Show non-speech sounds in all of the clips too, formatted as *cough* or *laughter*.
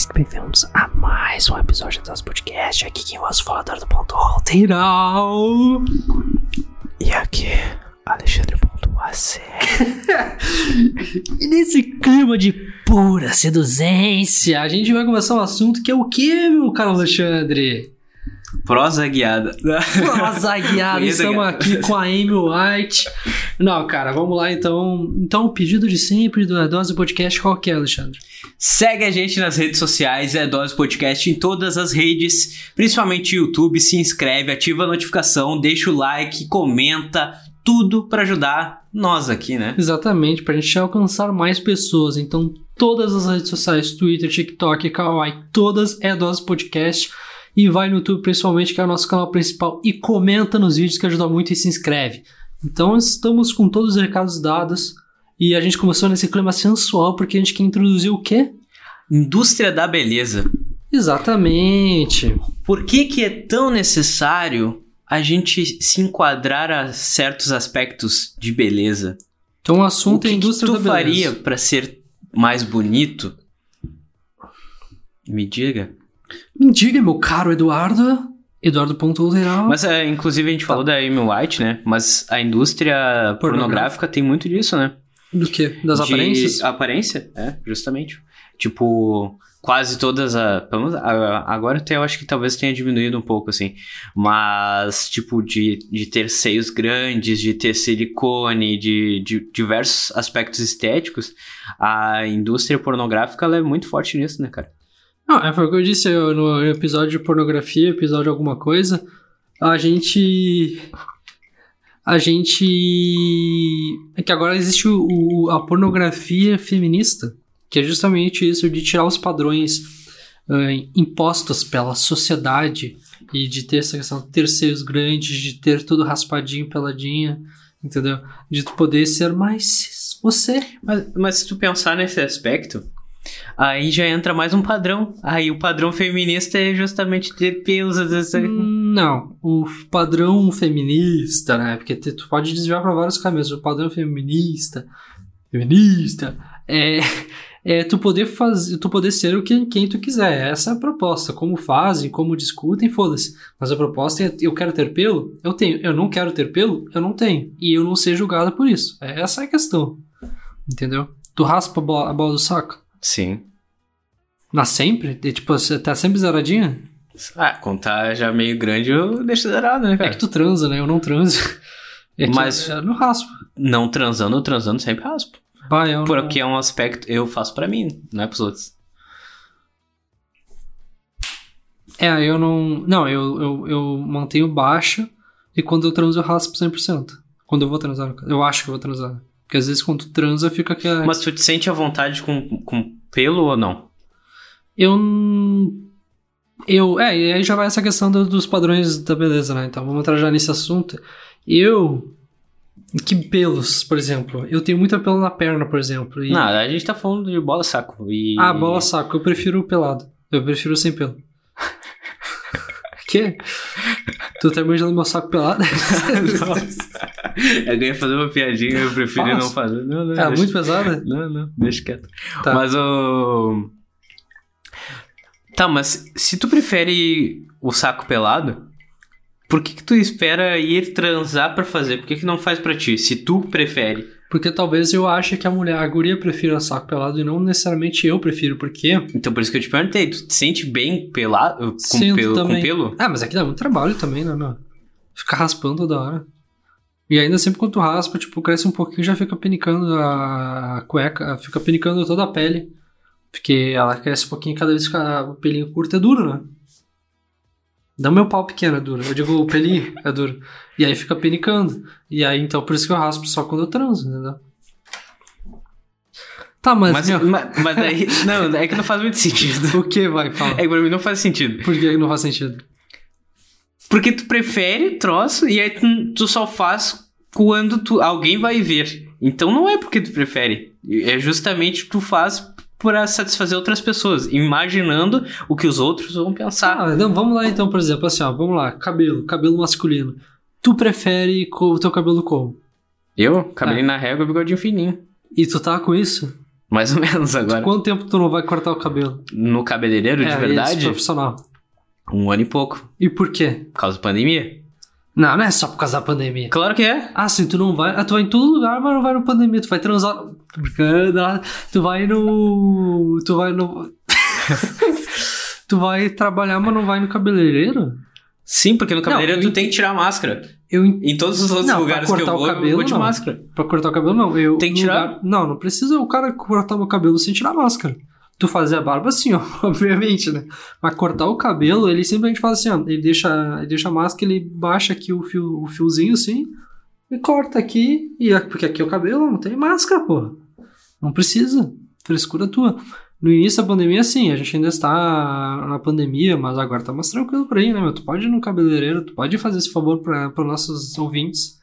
mais que bem-vindos a mais um episódio do nosso podcast. Aqui quem vos fala do ponto alteral. E aqui, Alexandre ponto AC. *laughs* e nesse clima de pura seduzência, a gente vai começar um assunto que é o que, meu caro Alexandre? Prosa guiada. Prosa guiada, estamos aqui com a Amy White. Não, cara, vamos lá então. Então, o pedido de sempre do Dose Podcast, qual que é, Alexandre? Segue a gente nas redes sociais, é Dose Podcast em todas as redes, principalmente YouTube. Se inscreve, ativa a notificação, deixa o like, comenta, tudo para ajudar nós aqui, né? Exatamente, pra gente alcançar mais pessoas. Então, todas as redes sociais, Twitter, TikTok, Kawaii, todas é Dose Podcast e vai no YouTube principalmente, que é o nosso canal principal, e comenta nos vídeos que ajuda muito e se inscreve. Então estamos com todos os recados dados e a gente começou nesse clima sensual porque a gente quer introduzir o quê? Indústria da beleza. Exatamente. Por que, que é tão necessário a gente se enquadrar a certos aspectos de beleza? Então o assunto o que é a indústria que tu da beleza. faria para ser mais bonito? Me diga. Me diga, meu caro Eduardo. Eduardo ponto lateral. Mas, é, inclusive, a gente falou da Amy White, né? Mas a indústria pornográfica tem muito disso, né? Do que? Das De aparências? Aparência, é, justamente. Tipo, quase todas a, Agora até eu acho que talvez tenha diminuído um pouco, assim. Mas, tipo, de, de ter seios grandes, de ter silicone, de, de diversos aspectos estéticos, a indústria pornográfica é muito forte nisso, né, cara? Não, é foi o que eu disse eu, no episódio de pornografia, episódio de alguma coisa. A gente. A gente. É que agora existe o, o- a pornografia feminista, que é justamente isso de tirar os padrões ah, impostos pela sociedade e de ter essa questão de ter seios grandes, de ter tudo raspadinho, peladinha, entendeu? De tu poder ser mais você. Mas, mas se tu pensar nesse aspecto, aí já entra mais um padrão. Aí o padrão feminista é justamente ter pelos. Não, o padrão feminista, né? Porque tu pode desviar para vários caminhos. O padrão feminista, feminista, é, é tu poder fazer, tu poder ser o que quem tu quiser. Essa é a proposta. Como fazem, como discutem, foda-se. Mas a proposta é: eu quero ter pelo, eu tenho. Eu não quero ter pelo, eu não tenho. E eu não ser julgada por isso. Essa é a questão. Entendeu? Tu raspa a bola, a bola do saco? Sim. Mas sempre? E, tipo, você tá sempre zeradinha? Ah, quando tá já meio grande, eu deixo zerado, né, É cara? que tu transa, né? Eu não transo. *laughs* É Mas- eu, não raspo. Não transando, transando sempre raspo. Bah, eu não- Porque é um aspecto eu faço pra mim, não é pros outros. É, eu não. Não, eu, eu, eu mantenho baixo e quando eu transo eu raspo 100%. Quando eu vou transar, eu acho que eu vou transar. Porque às vezes quando tu transa fica que. Mas tu te sente à vontade com, com pelo ou não? Eu. Eu. É, e aí já vai essa questão do- dos padrões da beleza, né? Então vamos entrar já nesse assunto. Eu. Que pelos, por exemplo. Eu tenho muito pelo na perna, por exemplo. E... Não, a gente tá falando de bola saco. E... Ah, bola saco. Eu prefiro o pelado. Eu prefiro sem pelo. *laughs* que? Tu tá imaginando meu saco pelado? *laughs* *laughs* Eu ganhei fazer uma piadinha, eu prefiro Faço. não fazer. Não, não, Cara, deixa- muito pesada? Não, não, deixa quieto. Tá. Mas o. Tá, mas se tu prefere o saco pelado, por que, que tu espera ir transar pra fazer? Por que, que não faz pra ti? Se tu prefere. Porque talvez eu ache que a mulher, a guria prefira saco pelado e não necessariamente eu prefiro, porque... Então por isso que eu te perguntei, tu te sente bem pelado? Com, Sinto pelo, com também. pelo? Ah, mas aqui dá muito trabalho também, né, meu? Ficar raspando toda hora. E ainda sempre quando tu raspa, tipo, cresce um pouquinho já fica penicando a cueca, fica penicando toda a pele. Porque ela cresce um pouquinho cada vez que o pelinho curto é duro, né? Não meu pau pequeno é duro, eu digo o pelinho é duro. E aí fica penicando. E aí, então, por isso que eu raspo só quando eu transo, entendeu? Tá, mas... Mas, meu, *laughs* mas, mas daí. Não, é que não faz muito sentido. *laughs* o que vai, fala? É que pra mim não faz sentido. Por que não faz sentido? Porque tu prefere troço e aí tu, tu só faz quando tu, alguém vai ver. Então não é porque tu prefere. É justamente tu faz para satisfazer outras pessoas, imaginando o que os outros vão pensar. Ah, não, vamos lá então, por exemplo, assim, ó, vamos lá, cabelo, cabelo masculino. Tu prefere o teu cabelo como? Eu, cabelinho na régua, bigodinho fininho. E tu tá com isso? Mais ou menos agora. Quanto tempo tu não vai cortar o cabelo? No cabeleireiro, de é, verdade, profissional. Um ano e pouco. E por quê? Por causa da pandemia. Não, não é só por causa da pandemia. Claro que é. Ah, sim, tu não vai. Ah, tu vai em todo lugar, mas não vai no pandemia. Tu vai transar. Brincando. Tu vai no. Tu vai no. *laughs* tu vai trabalhar, mas não vai no cabeleireiro? Sim, porque no cabeleireiro Não, tu tem que tirar a máscara. Eu. Em todos os outros Não, pra lugares que eu cortar o vou, eu cabelo, vou de não. máscara. Pra cortar o cabelo, não. Eu, Tem que tirar? lugar- Não, não precisa o cara cortar meu cabelo sem tirar a máscara. Tu fazer a barba assim, *laughs* ó, obviamente, né? Mas cortar o cabelo, ele simplesmente faz assim, ó. Ele deixa, ele deixa a máscara, ele baixa aqui o, fio, o fiozinho assim e corta aqui. E, porque aqui é o cabelo, não tem máscara, pô. Não precisa. Frescura tua. No início da pandemia, sim, a gente ainda está na pandemia, mas agora tá mais tranquilo por aí, né, meu? Tu pode ir no cabeleireiro, tu pode fazer esse favor para os nossos ouvintes.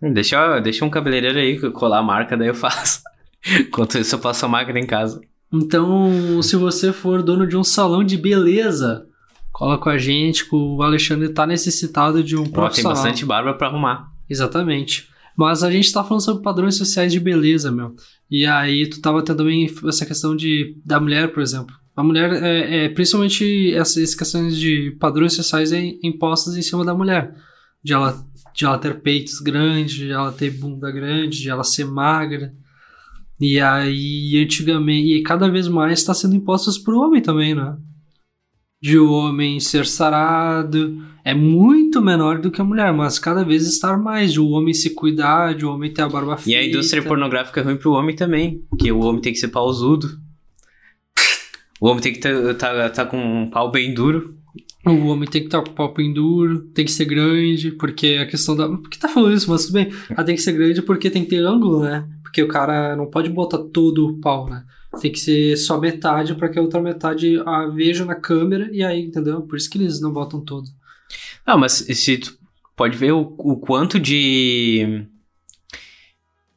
Deixa, deixa um cabeleireiro aí colar a marca, daí eu faço. *laughs* Enquanto isso, eu passo a máquina em casa. Então, se você for dono de um salão de beleza, cola com a gente, que o Alexandre tá necessitado de um Ó, tem bastante barba pra arrumar. Exatamente. Mas a gente tá falando sobre padrões sociais de beleza, meu. E aí tu tava tendo também essa questão de da mulher, por exemplo. A mulher, é, é, principalmente essas questões de padrões sociais é impostas em cima da mulher. De ela, de ela ter peitos grandes, de ela ter bunda grande, de ela ser magra. E aí, antigamente, e cada vez mais está sendo impostas pro homem também, né? De o homem ser sarado, é muito menor do que a mulher, mas cada vez estar mais, de o homem se cuidar, de o homem ter a barba feita. E a indústria pornográfica é ruim pro homem também. Porque o homem tem que ser pausudo. *laughs* O homem tem que estar tá, tá com um pau bem duro. O homem tem que estar com o pau bem duro, tem que ser grande, porque a questão da. Por que tá falando isso? Mas tudo bem. Ah, tem que ser grande porque tem que ter ângulo, né? Porque o cara não pode botar todo o pau, né? Tem que ser só metade para que a outra metade a veja na câmera e aí, entendeu? Por isso que eles não botam todo. Ah, mas se tu pode ver o, o quanto de.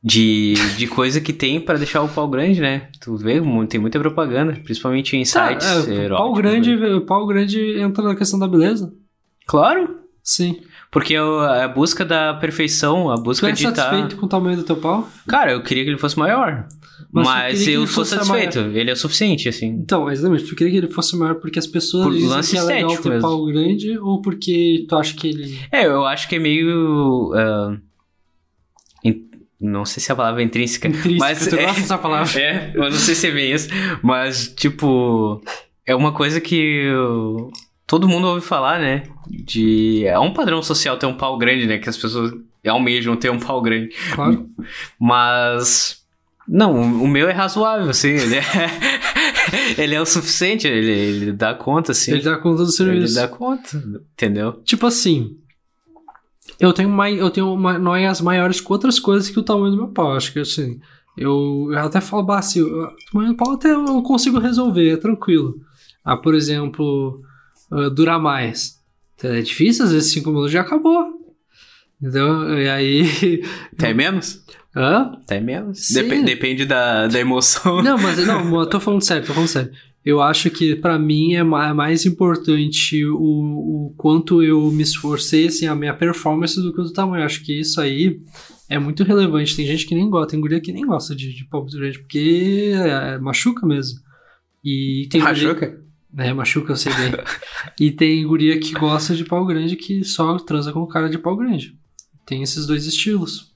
De, de coisa que tem pra deixar o pau grande, né? Tu vê, tem muita propaganda, principalmente em sites Tá, é, o pau grande, né? pau grande entra na questão da beleza. Claro, Sim. porque é o- a busca da perfeição, a Tu busca é de estar. satisfeito com o tamanho do teu pau? Cara, eu queria que ele fosse maior. Mas tu Mas, eu ele sou satisfeito. Ele é o suficiente, assim. Então, exatamente. Tu queria que ele fosse maior porque as pessoas Por dizem lance que é legal ter mesmo. pau grande ou porque tu acha que ele... É, eu acho que é meio. in- não sei se a palavra é intrínseca. Intrínseco, Mas tu é- gosta dessa palavra? *laughs* É, eu não sei se é bem isso. Mas, tipo. É uma coisa que. eu- todo mundo ouve falar, né? De. É um padrão social ter um pau grande, né? Que as pessoas almejam ter um pau grande. Claro. Mas. Não, o meu é razoável, assim. Ele é, *laughs* ele é o suficiente, ele, ele dá conta, assim. Ele dá conta do Ele serviço. dá conta, entendeu? Tipo assim, eu tenho, mai, eu tenho ma- noias maiores com outras coisas que o tamanho do meu pau. Acho que assim, eu, eu até falo, bah, assim, o tamanho do pau até eu consigo resolver, é tranquilo. Ah, por exemplo, ah, durar mais. Então, É difícil, às vezes 5 minutos já acabou. Entendeu? E aí. Até menos? Hã? Até menos. Sim. Dep- depende da, da emoção. Não, mas não, *laughs* eu tô falando sério, tô falando sério. Eu acho que pra mim é é mais importante o, o quanto eu me esforcei, assim, a minha performance do que o tamanho. Eu acho que isso aí é muito relevante. Tem gente que nem gosta, tem guria que nem gosta de, de pau muito grande, porque é, machuca mesmo. E tem guria- Machuca? É, machuca, eu sei bem. e tem guria que gosta de pau grande que só transa com cara de pau grande. Tem esses dois estilos.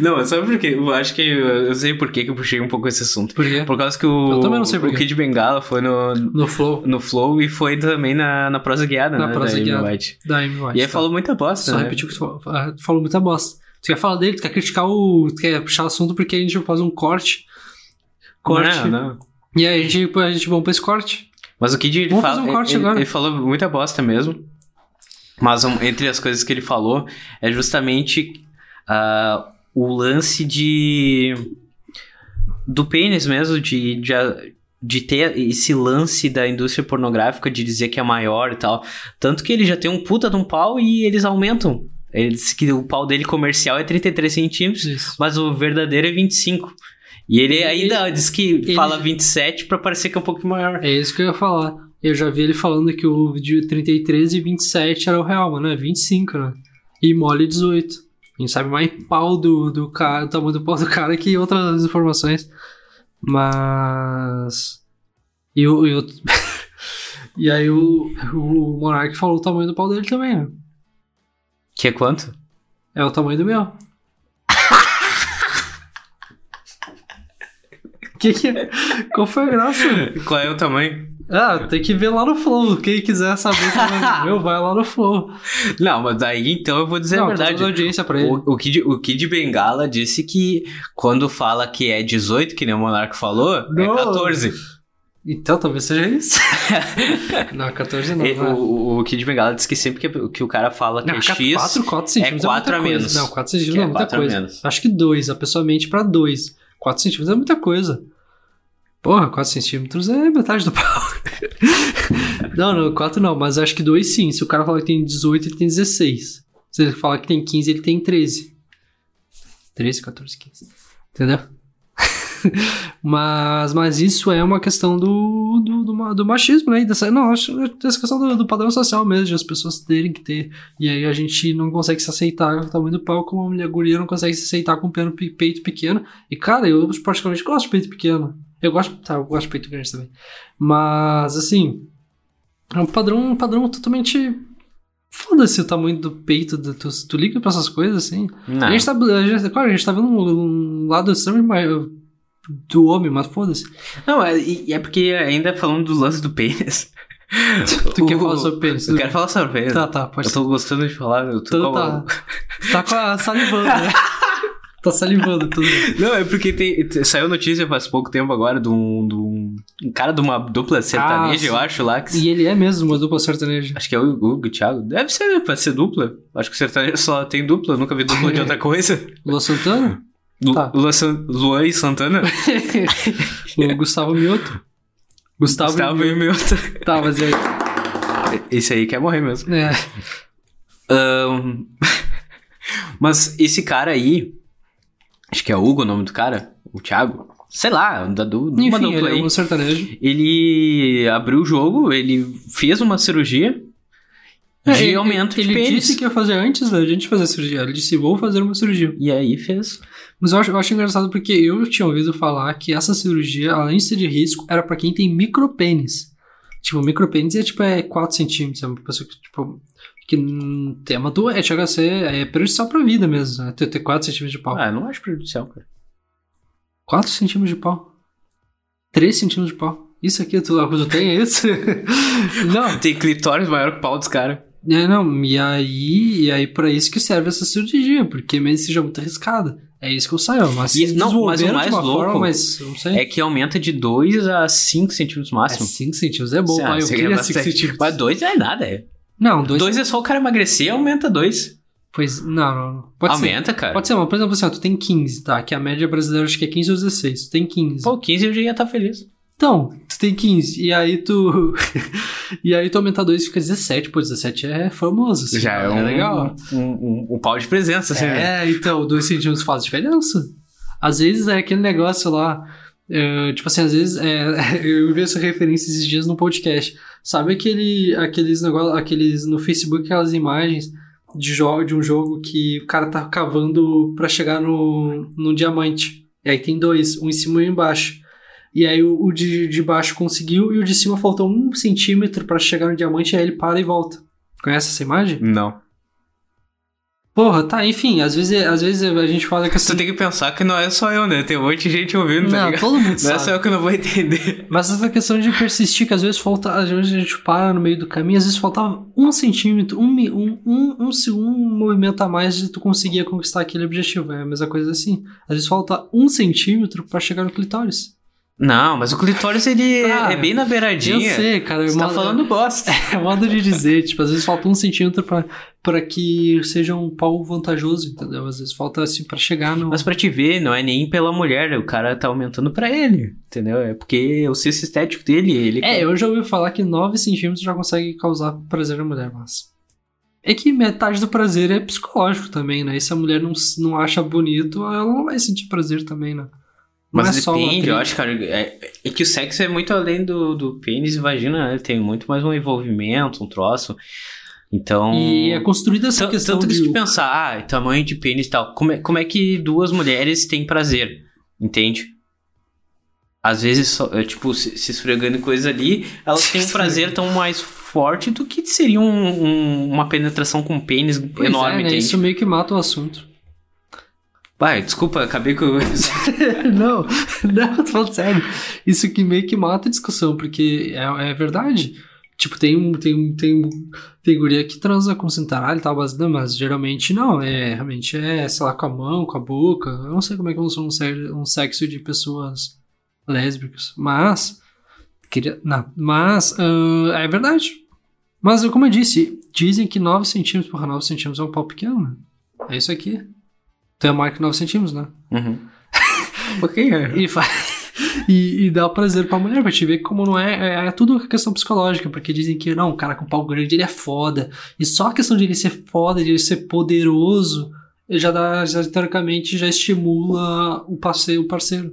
Não, sabe por quê? Eu acho que eu sei por que que eu puxei um pouco esse assunto. Por quê? Por causa que o, Eu também não sei por o. Kid Bengala foi no, No flow no Flow e foi também na, na prosa guiada, Na né? prosa da Amy guiada. White. da Amy White. E aí tá? falou muita bosta, Só né? repetiu que tu falou, ah, falou muita bosta. Tu quer falar dele, tu quer criticar o. Tu quer puxar o assunto porque a gente faz um corte. Corte. Não, não. E aí a gente, a gente vamos pra esse corte. Mas o Kid ele Vamos fala, fazer um corte ele, agora. ele falou muita bosta mesmo. Mas um- entre as coisas que ele falou é justamente ah, o lance de do pênis mesmo, de, de, de ter esse lance da indústria pornográfica de dizer que é maior e tal. Tanto que ele já tem um puta de um pau e eles aumentam. Ele disse que o pau dele comercial é 33 centímetros, Isso. mas o verdadeiro é 25. E ele Ele- ainda diz que ele- fala 27 pra parecer que é um pouco maior. É isso que eu ia falar. Eu já vi ele falando que o de 33 e 27 era o real, mano. É 25, né? E mole 18. A gente sabe mais pau do, do cara, do tamanho do pau do cara que outras informações. Mas. E, o, e, o- *laughs* e aí o, o Monark falou o tamanho do pau dele também, né? Que é quanto? É o tamanho do meu. *laughs* que que é? Qual foi a graça? Qual é o tamanho? Ah, tem que ver lá no Flow. Quem quiser saber o tamanho *laughs* do meu, vai lá no Flow. Não, mas daí então eu vou dizer Não, a verdade. audiência pra ele. O, o, Kid, o Kid Bengala disse que quando fala que é 18, que nem o Monark falou, Não. é 14. Então, talvez seja isso. *laughs* não, 14 não. E vai. o, o Kid Bengala disse que sempre que, que o cara fala que Não, é X. 4, 4 centímetros é, quatro muita a coisa. menos. Não, 4 centímetros Que é é muita coisa. menos. Acho que 2, a pessoa mente pra 2. 4 centímetros é muita coisa. Porra, 4 centímetros é metade do pau. *laughs* não, não, 4 não, mas acho que 2 sim. Se o cara falar que tem 18, ele tem 16. Se ele falar que tem 15, ele tem 13. 13, 14, 15. Entendeu? *laughs* mas, mas isso é uma questão do, do, do, do machismo, né? Dessa, não, acho dessa questão do, do padrão social mesmo, de as pessoas terem que ter. E aí a gente não consegue se aceitar com o tamanho do pau, como a mulher guria não consegue se aceitar com o peito pequeno. E cara, eu particularmente gosto de peito pequeno. Eu gosto, tá, eu gosto de peito grande também. Mas, assim, é um padrão, um padrão totalmente. Foda-se o tamanho do peito, do- tu, tu liga pra essas coisas, assim. Não. A gente tá, a gente, claro, a gente tá vendo um, um lado extremo mais- do homem, mas foda-se. Não, é, é porque ainda falando do lance do pênis. *laughs* Tu quer falar sobre pênis? Eu quero falar sobre pênis. Tá, tá, pode Eu tô gostando de falar. Eu tô Então com a- tá. Tá com a salivando, né? *laughs* tá salivando tudo. *laughs* Não, é porque tem, te- saiu notícia faz pouco tempo agora de um, de um, um cara de uma dupla sertaneja, sim. eu acho lá. Que, E ele é mesmo uma dupla sertaneja. Acho que é o Hugo, o Thiago. Deve ser, né? Pode ser dupla. Acho que o sertanejo só tem dupla, nunca vi dupla de outra *laughs* coisa. Lua Santana? Lu, Tá. Luan San- Luan e Santana. *laughs* o Gustavo Mioto. Gustavo, Gustavo Mioto. e Milton. Tá, mas e aí? Esse aí quer morrer mesmo. É. Ahn, Mas esse cara aí, acho que é Hugo o nome do cara, o Thiago, sei lá, da de uma Enfim, ele aí. é um sertanejo. Ele abriu o jogo, ele fez uma cirurgia de É, ele, aumento de ele disse que ia fazer antes da gente fazer a cirurgia. Ele disse, vou fazer uma cirurgia. E aí fez. Mas eu acho, eu acho engraçado porque eu tinha ouvido falar que essa cirurgia, além de ser de risco, era pra quem tem micropênis. Tipo, micropênis é tipo é 4 centímetros. É uma pessoa que, tipo, que hum, tem uma doença, chega a ser é prejudicial pra vida mesmo, né? Ter, ter 4 centímetros de pau. Ah, eu não acho prejudicial, cara. 4 centímetros de pau. 3 centímetros de pau. Isso aqui, tu, tu tem é isso? *laughs* não, Tem clitóris maior que o pau dos caras. é, não, e aí, e aí pra isso que serve essa cirurgia, porque mesmo seja muito arriscada. É isso que eu saio, mas E- não, mas o mais louco forma, mas não. É que aumenta de 2 a 5 centímetros É máximo. 5 centímetros, é bom, Ah, pai. Eu queria 5 bastante. centímetros. Mas 2 é nada, é. Não, 2 2 é só o cara emagrecer, aumenta 2. Pois, não, não. não. Pode Aumenta, ser. cara. Pode ser, mas por exemplo, assim, ó, tu tem 15, tá? Que a média brasileira acho que é 15 ou 16. Tu tem 15. Pô, 15 eu já ia estar feliz. Então, tu tem 15. E aí tu. *laughs* e aí tu aumenta 2 e fica 17. Pô, 17 é famoso. Assim, Já é um, legal. Um, um, um pau de presença, assim, né? É, então, 2 centímetros faz diferença. Às vezes é aquele negócio lá. é, tipo assim, às vezes é, *laughs* eu vi essa referência esses dias no podcast. Sabe aquele, aqueles negócios, aqueles no Facebook, aquelas imagens de, jogo, de um jogo que o cara tá cavando pra chegar no, no diamante. E aí tem dois, um em cima e um embaixo. E aí o, o de, de baixo conseguiu e o de cima faltou um centímetro pra chegar no diamante, aí ele para e volta. Conhece essa imagem? Não. Porra, tá, enfim, às vezes, às vezes a gente fala que assim. Tu tem que pensar que não é só eu, né? Tem um monte de gente ouvindo, tá Não, ligado? todo mundo *laughs* Não é só eu que não vou entender. Mas essa questão de persistir, que às vezes falta, às vezes a gente para no meio do caminho, às vezes faltava um centímetro, um, um, um, um, um movimento a mais de tu conseguir conquistar aquele objetivo. É a mesma coisa assim. Às vezes falta um centímetro pra chegar no clitóris. Não, mas o clitóris, ele Tá. é bem na beiradinha. Eu sei, cara. Você é tá modo- falando bosta. *laughs* É modo de dizer, tipo, às vezes falta um centímetro pra, pra que seja um pau vantajoso, entendeu? Às vezes falta assim pra chegar no. Mas pra te ver, não é nem pela mulher, o cara tá aumentando pra ele, entendeu? É porque o senso estético dele, ele... É, eu já ouvi falar que 9 centímetros já consegue causar prazer na mulher, mas. É que metade do prazer é psicológico também, né? E se a mulher não, não acha bonito, ela não vai sentir prazer também, né? Mas é depende, eu acho, cara, é, é que o sexo é muito além do, do pênis e vagina, né? Tem muito mais um envolvimento, um troço. Então. E é construída essa questão tanto que se de... tu pensar, ah, tamanho de pênis e tal, como é, como é que duas mulheres têm prazer? Entende? Às vezes, só, é, tipo, se, se esfregando coisa ali, elas têm um prazer tão mais forte do que seria um- um- uma penetração com pênis Pois enorme, é, né? entende? Isso meio que mata o assunto. Vai, desculpa, acabei com. *laughs* não, não, tô falando sério. Isso que meio que mata a discussão, porque é, é verdade. Tipo, tem um. Tem, um- tem, um- tem guria que transa com cintaralho e tal, mas, não, mas geralmente não. É, realmente é, sei lá, com a mão, com a boca. Eu não sei como é que funciona um, um sexo de pessoas lésbicas. Mas. Queria, não, mas ah, é verdade. Mas, como eu disse, dizem que 9 centímetros por 9 centímetros é um pau pequeno, né? É isso aqui. Tem a marca 9 centímetros, né? Uhum. *laughs* Porque é. E, fa- *laughs* e, e dá prazer pra mulher, pra te ver como não é, é. é tudo questão psicológica, porque dizem que não, o cara com pau grande ele é foda. E só a questão de ele ser foda, de ele ser poderoso, já dá, já, teoricamente, já estimula o parceiro. O parceiro.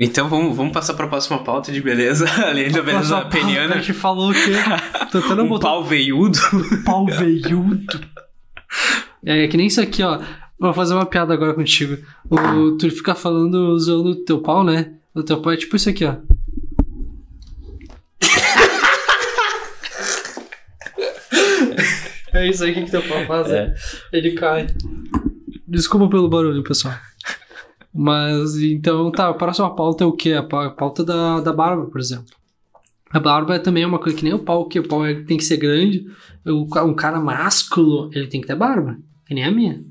Então vamos, vamos passar pra próxima pauta de beleza, *laughs* além da beleza Nossa, A peniana. gente falou o quê? Tentando Um botar pau veiudo. pau veiudo. É, que nem isso aqui, ó. Vou fazer uma piada agora contigo. O, tu fica falando usando o teu pau, né? O teu pau é tipo isso aqui, ó. *laughs* É isso aí que teu pau faz, É. Ele cai. Desculpa pelo barulho, pessoal. Mas, então, tá, a próxima pauta é o quê? A pa- a pauta da, da barba, por exemplo. A barba também é uma coisa que nem o pau, que o pau é- tem que ser grande. O um cara másculo, ele tem que ter barba, que nem a minha.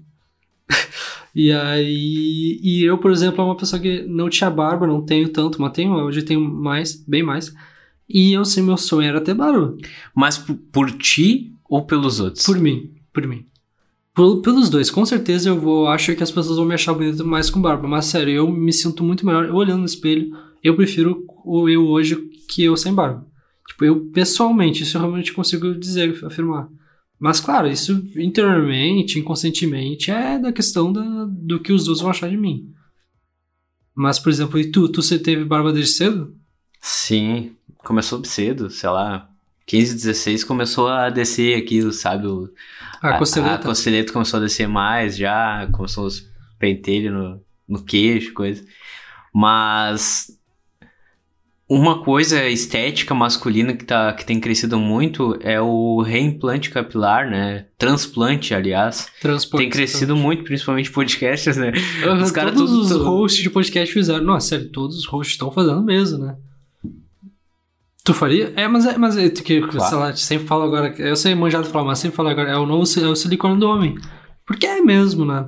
*laughs* e aí, e eu, por exemplo, é uma pessoa que não tinha barba, não tenho tanto, mas tenho, hoje tenho mais, bem mais. E eu sei, meu sonho era ter barba. Mas por, por ti ou pelos outros? Por mim, por mim. Por- pelos dois, com certeza eu vou. Acho que as pessoas vão me achar bonito mais com barba. Mas sério, eu me sinto muito melhor. Eu olhando no espelho, eu prefiro o eu hoje que eu sem barba. Tipo, eu pessoalmente, isso eu realmente consigo dizer, afirmar. Mas claro, isso interiormente, inconscientemente, é da questão da, do que os outros vão achar de mim. Mas, por exemplo, e tu? Tu você teve barba desde cedo? Sim, começou cedo, sei lá. 15, 16 começou a descer aquilo, sabe? O, A, A costeleta? costeleta começou a descer mais já, começou os pentelhos no, no queixo, coisa. Mas uma coisa estética masculina que, tá, que tem crescido muito é o reimplante capilar, né? Transplante, aliás. Transporte. tem crescido muito, principalmente podcasts, né? Os Os cara todos tudo- os tudo- hosts de podcast fizeram. Nossa, sério, todos os hosts estão fazendo mesmo, né? Tu faria? É, mas é, mas é que, sei Claro. lá, sempre falo agora, eu sei manjado falar, mas sempre falo agora, é o novo é o silicone do homem. Porque é mesmo, né?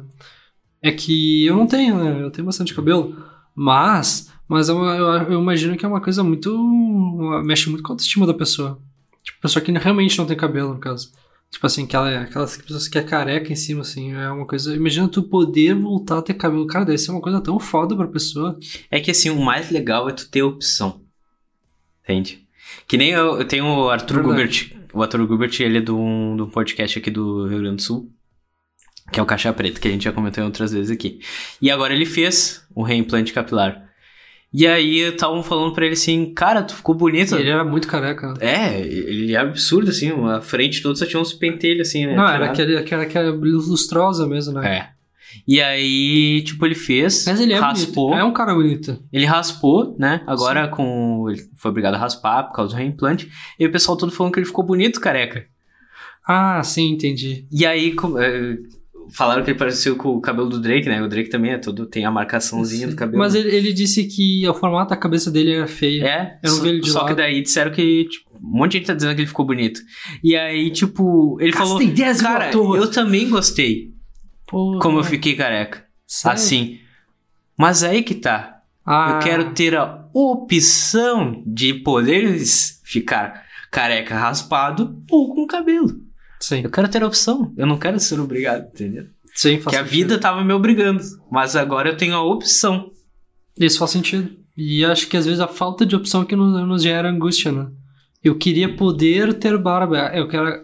É que eu não tenho, né? Eu tenho bastante cabelo, mas, mas é uma- eu, eu imagino que é uma coisa muito, mexe muito com a autoestima da pessoa. Tipo, pessoa que realmente não tem cabelo, no caso. Tipo assim, aquela, aquelas pessoas que é careca em cima, assim, é uma coisa. Imagina tu poder voltar a ter cabelo. Cara, deve ser uma coisa tão foda pra pessoa. É que assim, o mais legal é tu ter opção. Entende? Que nem eu, eu tenho o Arthur Verdade. Gubert. O Arthur Gubert, ele é de um, de um podcast aqui do Rio Grande do Sul. Que é o Caixa Preta, que a gente já comentou em outras vezes aqui. E agora ele fez um reimplante capilar. E aí estavam falando pra ele assim, cara, tu ficou bonito. Ele era muito careca. É, ele é absurdo, assim, a frente toda só tinha uns pentelhos, assim, né? Não, era aquele, aquela, aquela lustrosa mesmo, né? É. E aí, tipo, ele fez, Mas ele é raspou. bonito. É um cara bonito. Ele raspou, né? Agora com. Ele foi obrigado a raspar por causa do reimplante. E o pessoal todo falando que ele ficou bonito, careca. Ah, sim, entendi. E aí eh, falaram que ele pareceu com o cabelo do Drake, né? O Drake também é todo. Tem a marcaçãozinha do cabelo. Mas ele, ele disse que o formato da cabeça dele era feio. É, Eu não só, vi ele de só lado. que daí disseram que. Tipo, um monte de gente tá dizendo que ele ficou bonito. E aí, tipo, ele falou. Gastei 10 mil Cara, à toa." eu também gostei Porra, como eu fiquei careca. sério? Assim. Mas aí que tá. Ah, Eu quero ter a opção de poder ficar careca raspado ou com cabelo. Sim, Eu quero ter a opção. Eu não quero ser obrigado, entendeu? sim, faz Porque a sentido. vida tava me obrigando. Mas agora eu tenho a opção. Isso faz sentido. E acho que às vezes a falta de opção que nos, nos gera angústia, né? Eu queria poder ter barba. Eu quero.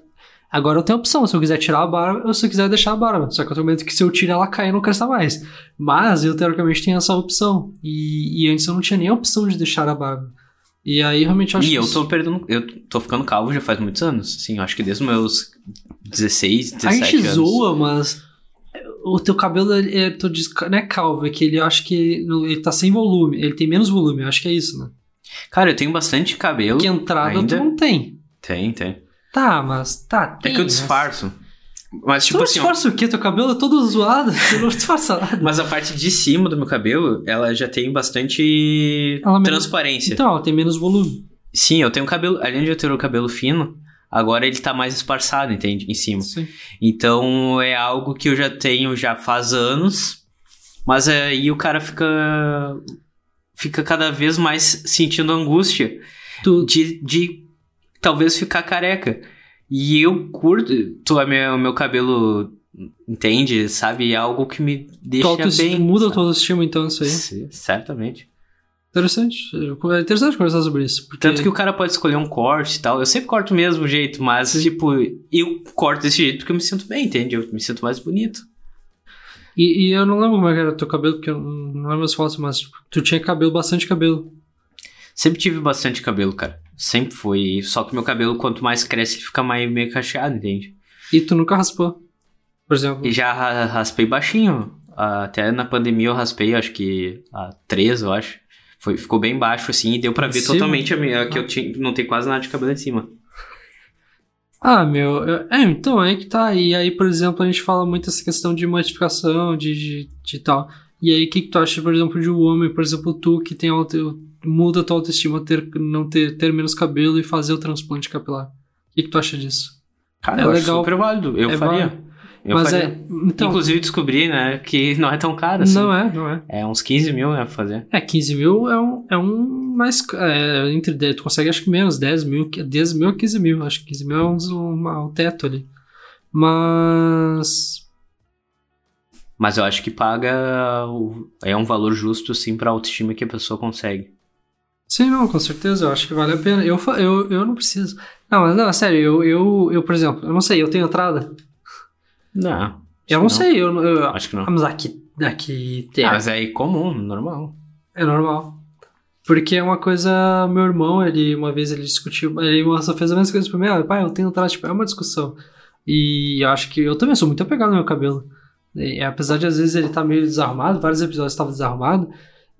Agora eu tenho opção. Se eu quiser tirar a barba, ou se eu quiser deixar a barba. Só que eu tenho medo que se eu tirar ela cair, não cresça mais. Mas eu teoricamente tenho essa opção. E, e antes eu não tinha nem a opção de deixar a barba. E aí realmente eu acho E eu tô perdendo. Eu tô ficando calvo já faz muitos anos. Eu acho que desde os meus 16, 17 A gente anos. zoa, mas o teu cabelo, ele, é, tu diz, não é calvo, é que ele eu acho que ele tá sem volume, ele tem menos volume, eu acho que é isso, né? Cara, eu tenho bastante cabelo. Que entrada ainda? tu não tem. Tem, tem. Tá, mas tá. É tem, que eu disfarço. Mas, Tu tipo não assim, ó, disfarça o quê? Teu cabelo é todo zoado, tu não *laughs* disfarça nada. mas a parte de cima do meu cabelo, ela já tem bastante Ela menos- transparência. Então, ela tem menos volume. Sim, eu tenho cabelo. Além de eu ter o cabelo fino, agora ele tá mais esparçado, entende? Em cima. Sim. Então é algo que eu já tenho já faz anos, mas aí o cara fica fica cada vez mais sentindo angústia Tu, de, de talvez ficar careca. E eu curto, tu, é meu, meu cabelo entende, sabe? É algo que me deixa autoestima, bem. muda sabe? tua autoestima, então, isso aí. Sim, Certamente. Interessante. É interessante conversar sobre isso. Porque... Tanto que o cara pode escolher um corte e tal. Eu sempre corto do mesmo jeito, mas, Sim. tipo, eu corto desse jeito porque eu me sinto bem, entende? Eu me sinto mais bonito. E, e eu não lembro como é era o teu cabelo, porque eu não lembro as fotos, mas tipo, tu tinha cabelo, bastante cabelo. Sempre tive bastante cabelo, cara. Sempre foi. Só que meu cabelo, quanto mais cresce, ele fica mais meio cacheado, entende? E tu nunca raspou. Por exemplo. E já ra- raspei baixinho. Até na pandemia eu raspei, acho que a 3, eu acho. Foi, ficou bem baixo, assim, e deu pra Em ver cima? totalmente a minha, que eu tinha, não tem quase nada de cabelo em cima. Ah, meu. eu- É, então, aí que tá. E aí, por exemplo, a gente fala muito essa questão de modificação, de, de, de tal. E aí, o que, que tu acha, por exemplo, de um homem, por exemplo, tu que tem auto, muda a tua autoestima, ter, não ter, ter menos cabelo e fazer o transplante capilar? O que, que tu acha disso? Cara, É eu legal. super válido. Eu É faria. válido. Eu Mas faria. é. Então, Inclusive descobri, né, que não é tão caro assim. não é, não é. É uns 15 mil, né, pra fazer. É, 15 mil é um, é um mais. É, entre, tu consegue, acho que menos, 10 mil, 10 mil a 15 mil. Acho que 15 mil é um, uma, o teto ali. Mas. Mas eu acho que paga. É um valor justo, sim, pra autoestima que a pessoa consegue. Sim, não, com certeza, eu acho que vale a pena. Eu, eu, eu não preciso. Não, mas não, sério, eu, eu, eu, por exemplo, eu não sei, eu tenho entrada? Não. Eu não, que sei, eu, eu, Acho que não. Mas aqui, aqui tem. Ah, mas é comum, normal. É normal. Porque é uma coisa. Meu irmão, ele uma vez ele discutiu. Ele só fez as mesmas coisas pra mim. Ah, pai, eu tenho entrada, tipo, é uma discussão. E eu acho que eu também sou muito apegado ao meu cabelo. E, apesar de às vezes ele tá meio desarrumado, vários episódios estava desarrumado.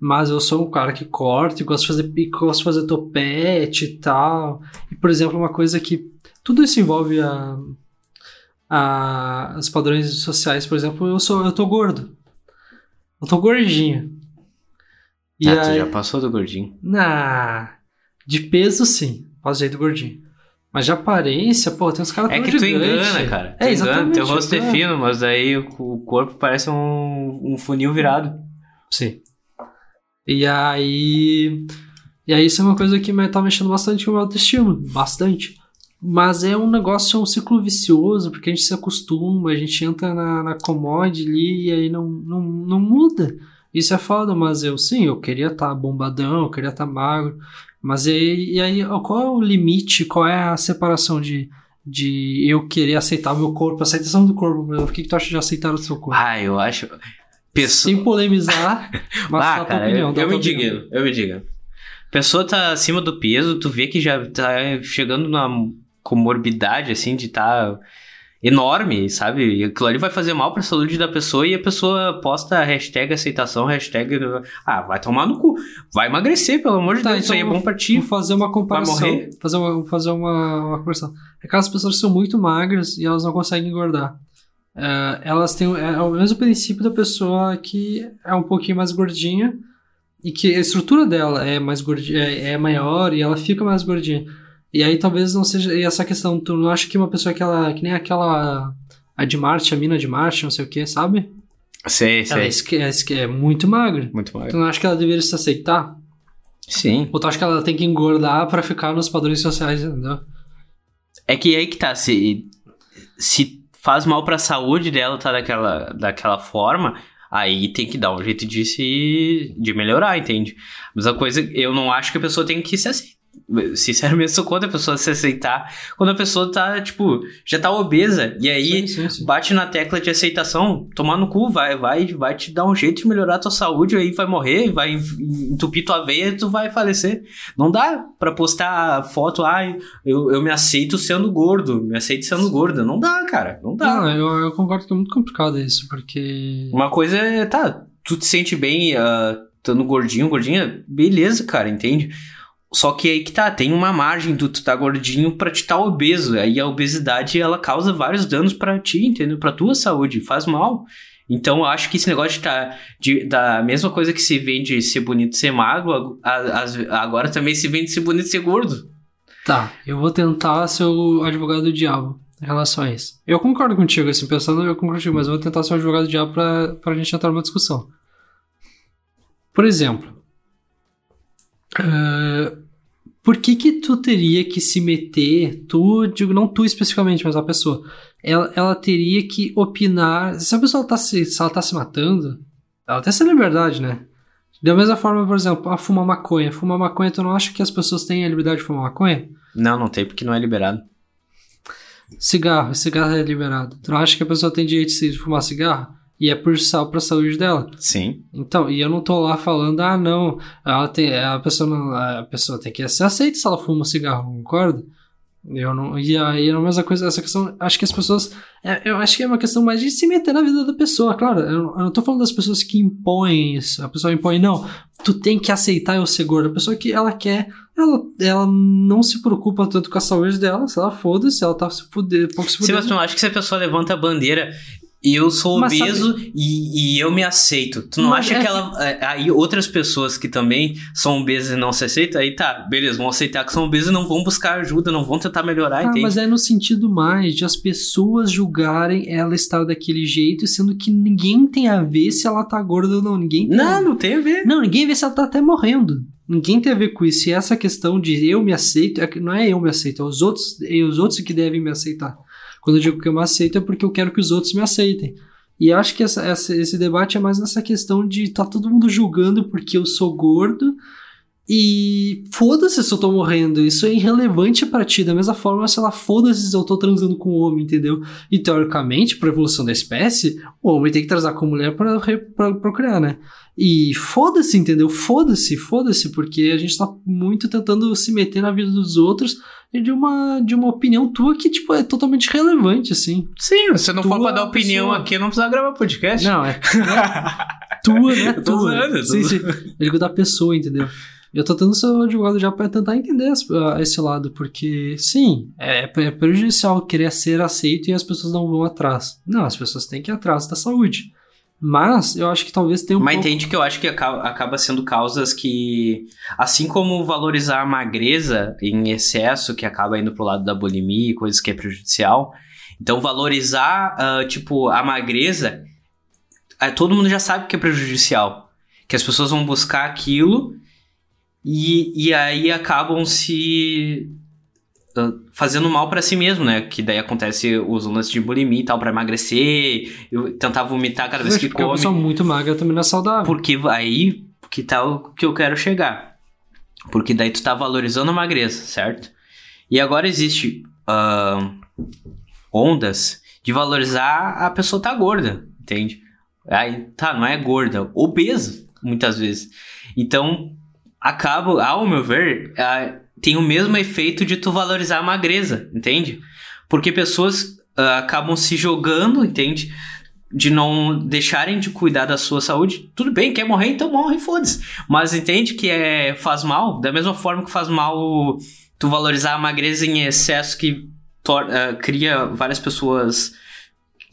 Mas eu sou um cara que corta e gosto de fazer pico, gosto de fazer topete e tal. E, por exemplo, uma coisa que. Tudo isso envolve a, a, os padrões sociais, por exemplo, eu sou eu tô gordo. Eu tô gordinho. E ah, tu aí- já passou do gordinho. na de peso, sim. Faz jeito gordinho. Mas de aparência, pô, tem uns caras É que tu gigantes. engana, cara. Tu É, engana, exatamente. teu rosto é é. fino, mas daí o, o corpo parece um, um funil virado. Sim. E aí. E aí, isso é uma coisa que tá mexendo bastante com o meu autoestima. Bastante. Mas é um negócio, é um ciclo vicioso, porque a gente se acostuma, a gente entra na, na commode ali e aí não, não, não muda. Isso é foda, mas eu sim, eu queria estar bombadão, eu queria estar magro. Mas e aí, e aí, qual é o limite, qual é a separação de, de eu querer aceitar o meu corpo, aceitação do corpo? O que, que tu acha de aceitar o seu corpo? Ah, eu acho. Pessoa... Sem polemizar, *laughs* mas ah, cara, opinião. eu, eu me tua opinião. digno, eu me digno. Pessoa tá acima do peso, tu vê que já tá chegando na comorbidade, assim, de tá enorme, sabe? E aquilo ali vai fazer mal pra saúde da pessoa e a pessoa posta a hashtag aceitação, hashtag. Ah, vai tomar no cu. Vai emagrecer, pelo amor de Tá, Deus. Isso aí é então bom pra ti. Vou fazer uma comparação. morrer? Fazer uma, fazer uma, uma comparação. Aquelas pessoas que são muito magras e elas não conseguem engordar. É, elas têm é, o mesmo princípio da pessoa que é um pouquinho mais gordinha e que a estrutura dela é mais gordinha, é, é maior e ela fica mais gordinha. E aí talvez não seja e essa questão, tu não acha que uma pessoa que ela que nem aquela a de Marte, a mina de Marte, não sei o que, sabe? Sei, Ela é, sei. é, esque- é muito magra. Muito mal. Tu não acha que ela deveria se aceitar? Sim. Ou tu acha que ela tem que engordar pra ficar nos padrões sociais, entendeu? É que aí que tá, se, se faz mal pra saúde dela tá daquela, daquela forma, aí tem que dar um jeito de se de melhorar, entende? Mas a coisa, eu não acho que a pessoa tem que se aceitar. Sinceramente, *laughs* sou contra a pessoa se aceitar. Quando a pessoa tá, tipo, já tá obesa. E aí Sim, sim, sim. bate na tecla de aceitação, tomar no cu, vai, vai, vai te dar um jeito de melhorar a tua saúde, aí vai morrer, vai entupir tua veia e tu vai falecer. Não dá pra postar foto, ai, eu, eu me aceito sendo gordo, me aceito sendo gorda. Não dá, cara. Não dá. Não, eu, eu concordo que é muito complicado isso, porque. Uma coisa é, tá, tu te sente bem uh, estando gordinho, gordinha, beleza, cara, entende? Só que aí que tá, tem uma margem do tu tá gordinho pra te tá obeso. Aí a obesidade, ela causa vários danos pra ti, entendeu? Pra tua saúde, faz mal. Então eu acho que esse negócio de tá, de, da mesma coisa que se vende ser bonito ser magro, a- a- agora também se vende ser bonito ser gordo. Tá, eu vou tentar ser o advogado do diabo em relação a isso. Eu concordo contigo, assim, pensando, eu concordo contigo, mas eu vou tentar ser o advogado do diabo pra, pra gente entrar numa discussão. Por exemplo, ah, por que que tu teria que se meter, tu, digo, não tu especificamente, mas a pessoa, ela, ela teria que opinar, se a pessoa tá se, se ela tá se matando, ela tem essa liberdade, né? Da mesma forma, por exemplo, a fumar maconha. Fumar maconha, tu não acha que as pessoas têm a liberdade de fumar maconha? Não, não tem porque não é liberado. Cigarro, cigarro é liberado. Tu não acha que a pessoa tem direito de fumar cigarro? E é por sal pra saúde dela. Sim. Então, e eu não tô lá falando, ah, não, ela tem, a pessoa não, a pessoa tem que ser aceita se ela fuma cigarro, concorda? Eu não, e aí é a mesma coisa, essa questão, acho que as pessoas, é, eu acho que é uma questão mais de se meter na vida da pessoa, claro, eu, não- eu não tô falando das pessoas que impõem isso, a pessoa impõe, não, tu tem que aceitar eu ser gordo, a pessoa que ela quer, ela, ela não se preocupa tanto com a saúde dela, se ela foda-se, ela tá se fudendo, pouco se Sim, mas tu não acha que se a pessoa levanta a bandeira eu sou Mas obeso e, e eu me aceito, tu não Mas acha é que ela. é, Aí outras pessoas que também são obesas e não se aceitam, aí tá, beleza, vão aceitar que são obesas e não vão buscar ajuda, não vão tentar melhorar, Ah, entende? mas é no sentido mais de as pessoas julgarem ela estar daquele jeito, sendo que ninguém tem a ver se ela tá gorda ou não. Ninguém tem Não, não tem a ver. Não, ninguém vê se ela tá até morrendo. Ninguém tem a ver com isso. E essa questão de eu me aceito, é não é eu me aceito, é os outros, é os outros que devem me aceitar. Quando eu digo que eu me aceito é porque eu quero que os outros me aceitem. E acho que essa- essa- esse debate é mais nessa questão de tá todo mundo julgando porque eu sou gordo e foda-se se eu tô morrendo. Isso é irrelevante pra ti. Da mesma forma, sei lá, foda-se se eu tô transando com um homem, entendeu? E teoricamente, pra evolução da espécie, o homem tem que transar com a mulher pra, pra procriar, né? E foda-se, entendeu? Foda-se, foda-se, porque a gente tá muito tentando se meter na vida dos outros e de uma, de uma opinião tua que, tipo, é totalmente relevante, assim. Sim, se não for Tua pra dar opinião pessoa. aqui, não precisa gravar podcast. Não, é tua, né? *laughs* Eu tô tua. zoando, tô sim, sim. Eu digo da pessoa, entendeu? Eu tô tentando ser o advogado já pra tentar entender esse lado, porque, sim, é, é prejudicial querer ser aceito e as pessoas não vão atrás. Não, as pessoas têm que ir atrás da saúde. Mas eu acho que talvez tenha um Mas pouco... entende que eu acho que acaba, acaba sendo causas que, assim como valorizar a magreza em excesso, que acaba indo pro lado da bulimia e coisas que é prejudicial, então valorizar, ah, tipo, a magreza, ah, todo mundo já sabe que é prejudicial. Que as pessoas vão buscar aquilo e, e aí acabam se fazendo mal pra si mesmo, né? Que daí acontece os lances de bulimia e tal, pra emagrecer, eu tentar vomitar cada vez que porque uma come. pessoa muito magra também não é saudável. Porque aí que tá o que eu quero chegar. Porque daí tu tá valorizando a magreza, certo? E agora existe ahn, ondas de valorizar a pessoa tá gorda, entende? Aí, tá, não é gorda, obesa, muitas vezes. Então, acaba, ao meu ver, ah, tem o mesmo efeito de tu valorizar a magreza, entende? Porque pessoas ah, acabam se jogando, entende? De não deixarem de cuidar da sua saúde. Tudo bem, quer morrer, então morre, foda-se. Mas entende que é, faz mal, da mesma forma que faz mal tu valorizar a magreza em excesso que ah, cria várias pessoas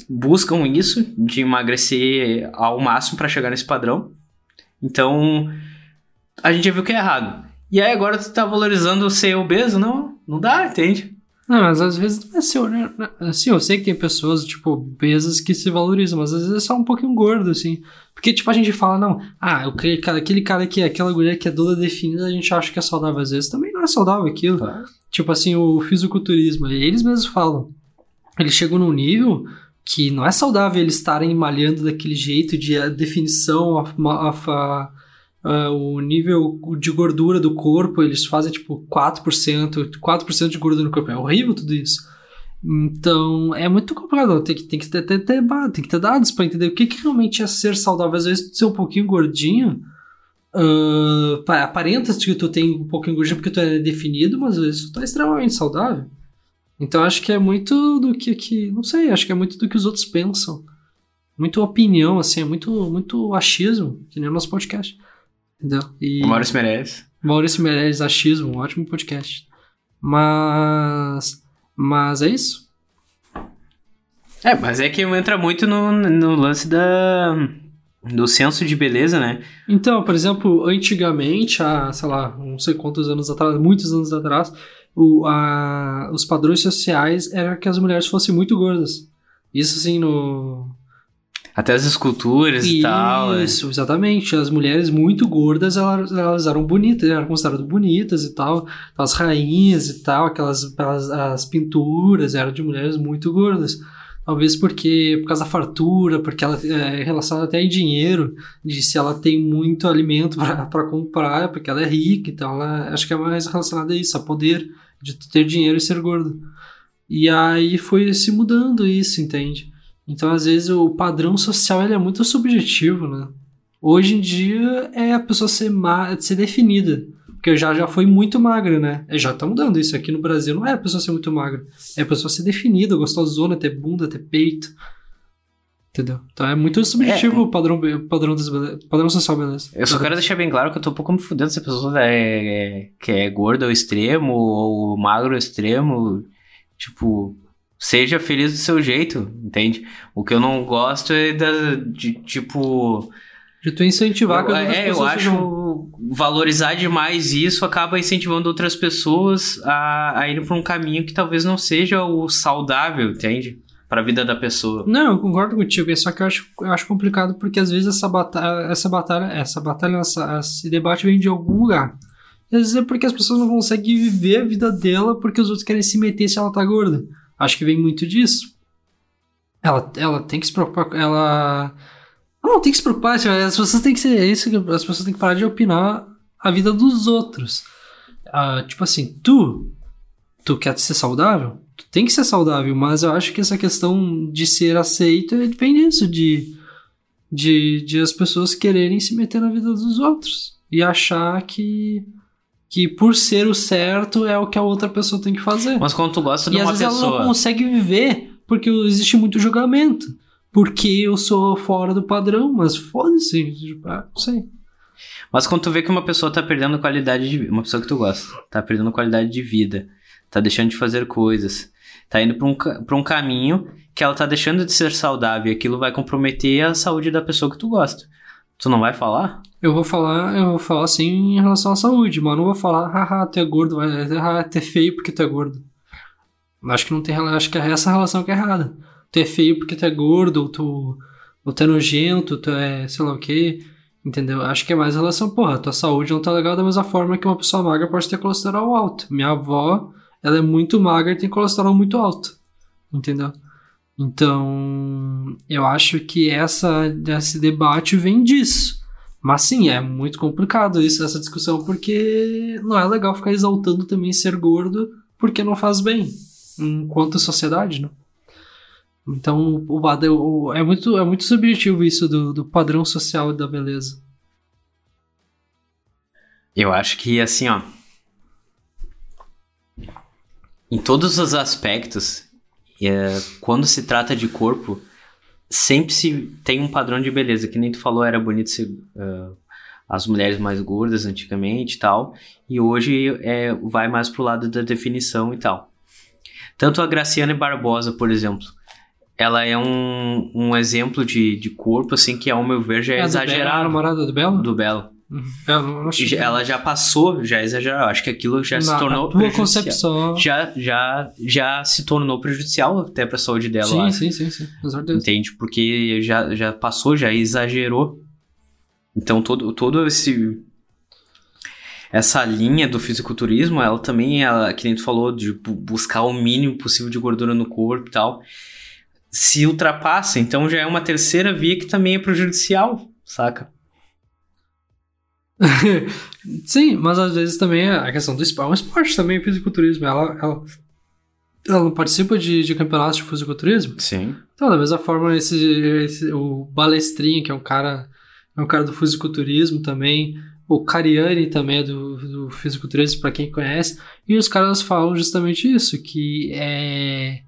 buscam isso de emagrecer ao máximo pra chegar nesse padrão. Então, a gente já viu que é errado. E aí agora tu tá valorizando ser obeso? Não, não dá, entende? Não, mas às vezes não é seu, né? Assim, eu sei que tem pessoas, tipo, obesas que se valorizam, mas às vezes é só um pouquinho gordo, assim. Porque, tipo, a gente fala, não, ah, aquele cara, aquele cara que é aquela mulher que é toda definida, a gente acha que é saudável. Às vezes também não é saudável aquilo. Tipo assim, o fisiculturismo, eles mesmos falam. Eles chegam num nível que não é saudável eles estarem malhando daquele jeito de a definição, a, a, a, uh, o nível de gordura do corpo, eles fazem tipo 4%, 4% de gordura no corpo. É horrível tudo isso. Então, é muito complicado. Tem que, tem que, ter, ter, ter, tem que ter dados para entender o que, que realmente é ser saudável. Às vezes, ser um pouquinho gordinho, uh, aparenta que tu tem um pouquinho gordinho porque tu é definido, mas às vezes tu tá extremamente saudável. Então, acho que é muito do que, que. Não sei, acho que é muito do que os outros pensam. Muito opinião, assim, é muito, muito achismo, que nem o nosso podcast. Entendeu? E... Maurício Meirelles. Maurício Meirelles, achismo, um ótimo podcast. Mas. Mas é isso. É, mas é que entra muito no, no lance da. do senso de beleza, né? Então, por exemplo, antigamente, há, sei lá, não sei quantos anos atrás, muitos anos atrás, o, a, os padrões sociais era que as mulheres fossem muito gordas. Isso assim no até as esculturas Isso, e tal. É. Isso, exatamente. As mulheres muito gordas, elas, elas eram bonitas, eram consideradas bonitas e tal. As rainhas e tal, aquelas, aquelas as pinturas eram de mulheres muito gordas. Talvez porque, por causa da fartura, porque ela é relacionada até em dinheiro, de se ela tem muito alimento para *laughs* comprar, porque ela é rica, então ela, acho que é mais relacionada a isso, a poder de ter dinheiro e ser gordo. E aí foi se mudando isso, entende? Então, às vezes, o padrão social ele é muito subjetivo, né? Hoje em dia é a pessoa ser, ser definida. Porque já, já foi muito magra, né? É, já tá mudando isso. Aqui no Brasil não é a pessoa ser muito magra. É a pessoa ser definida, gostosona, ter bunda, ter peito. Entendeu? Então é muito subjetivo é, o padrão, padrão, padrão social, beleza. Eu só quero deixar bem claro que eu tô um pouco me fudendo se a pessoa é, é, que é gorda ao extremo ou magro ao extremo. Tipo, seja feliz do seu jeito, entende? O que eu não gosto é da, de, tipo... De tu incentivar eu, É, eu acho sejam... valorizar demais isso acaba incentivando outras pessoas a, a ir para um caminho que talvez não seja o saudável, entende? Para a vida da pessoa. Não, eu concordo contigo, só que eu acho, eu acho complicado porque às vezes essa batalha, essa batalha, essa batalha, essa, esse debate vem de algum lugar. E às vezes é porque as pessoas não conseguem viver a vida dela porque os outros querem se meter se ela tá gorda. Acho que vem muito disso. Ela, ela tem que se preocupar. Ela. Não, tem que se preocupar. As pessoas têm que ser. É isso as pessoas têm que parar de opinar a vida dos outros. Ah, tipo assim, tu. Tu quer ser saudável? Tu tem que ser saudável, mas eu acho que essa questão de ser aceito vem disso, de, de, de as pessoas quererem se meter na vida dos outros e achar que que por ser o certo é o que a outra pessoa tem que fazer. Mas quando tu gosta de e uma pessoa... E às vezes ela não consegue viver porque existe muito julgamento. Porque eu sou fora do padrão, mas foda-se, tipo, ah, não sei. Mas quando tu vê que uma pessoa tá perdendo qualidade de vida, uma pessoa que tu gosta, tá perdendo qualidade de vida, tá deixando de fazer coisas, tá indo pra um, pra um caminho que ela tá deixando de ser saudável e aquilo vai comprometer a saúde da pessoa que tu gosta. Tu não vai falar? Eu vou falar, eu vou falar assim em relação à saúde, mas não vou falar, haha, tu é gordo, vai, tu é feio porque tu é gordo. Acho que não tem acho que é essa relação que é errada. Tu é feio porque tu é gordo, ou tu, ou tu é nojento, tu é sei lá o que, entendeu? Acho que é mais relação, porra, tua saúde não tá legal da mesma forma que uma pessoa magra pode ter colesterol alto. Minha avó, ela é muito magra e tem colesterol muito alto, entendeu? Então, eu acho que essa, esse debate vem disso. Mas sim, é muito complicado isso, essa discussão, porque não é legal ficar exaltando também ser gordo porque não faz bem, enquanto sociedade, né? Então, o, o, é, muito, é muito subjetivo isso do, do padrão social da beleza. Eu acho que, assim, ó. Em todos os aspectos, é, quando se trata de corpo, sempre se tem um padrão de beleza, que nem tu falou, era bonito ser uh, as mulheres mais gordas antigamente e tal, e hoje é, vai mais pro lado da definição e tal. Tanto a Graciane Barbosa, por exemplo, ela é um, um exemplo de, de corpo, assim, que ao meu ver já é, é exagerado. a namorada do Belo? Do Belo. *laughs* Ela, que... ela já passou, já exagerou. Acho que aquilo já Na, se tornou prejudicial. Concepção... Já, já, já se tornou prejudicial até para a saúde dela. Sim, sim, sim, sim, Entende? Porque já, já passou, já exagerou. Então todo, todo esse essa linha do fisiculturismo, ela também, ela, que nem tu falou, de buscar o mínimo possível de gordura no corpo e tal, se ultrapassa, então já é uma terceira via que também é prejudicial, saca? *laughs* Sim, mas às vezes também a questão do esporte é um esporte também, fisiculturismo. Ela, ela, ela não participa de, de campeonatos de fisiculturismo? Sim. Então, da mesma forma, esse, esse, o Balestrinha, que é um cara, é um cara do fisiculturismo também, o Cariani também é do, do fisiculturismo, para quem conhece, e os caras falam justamente isso, que é,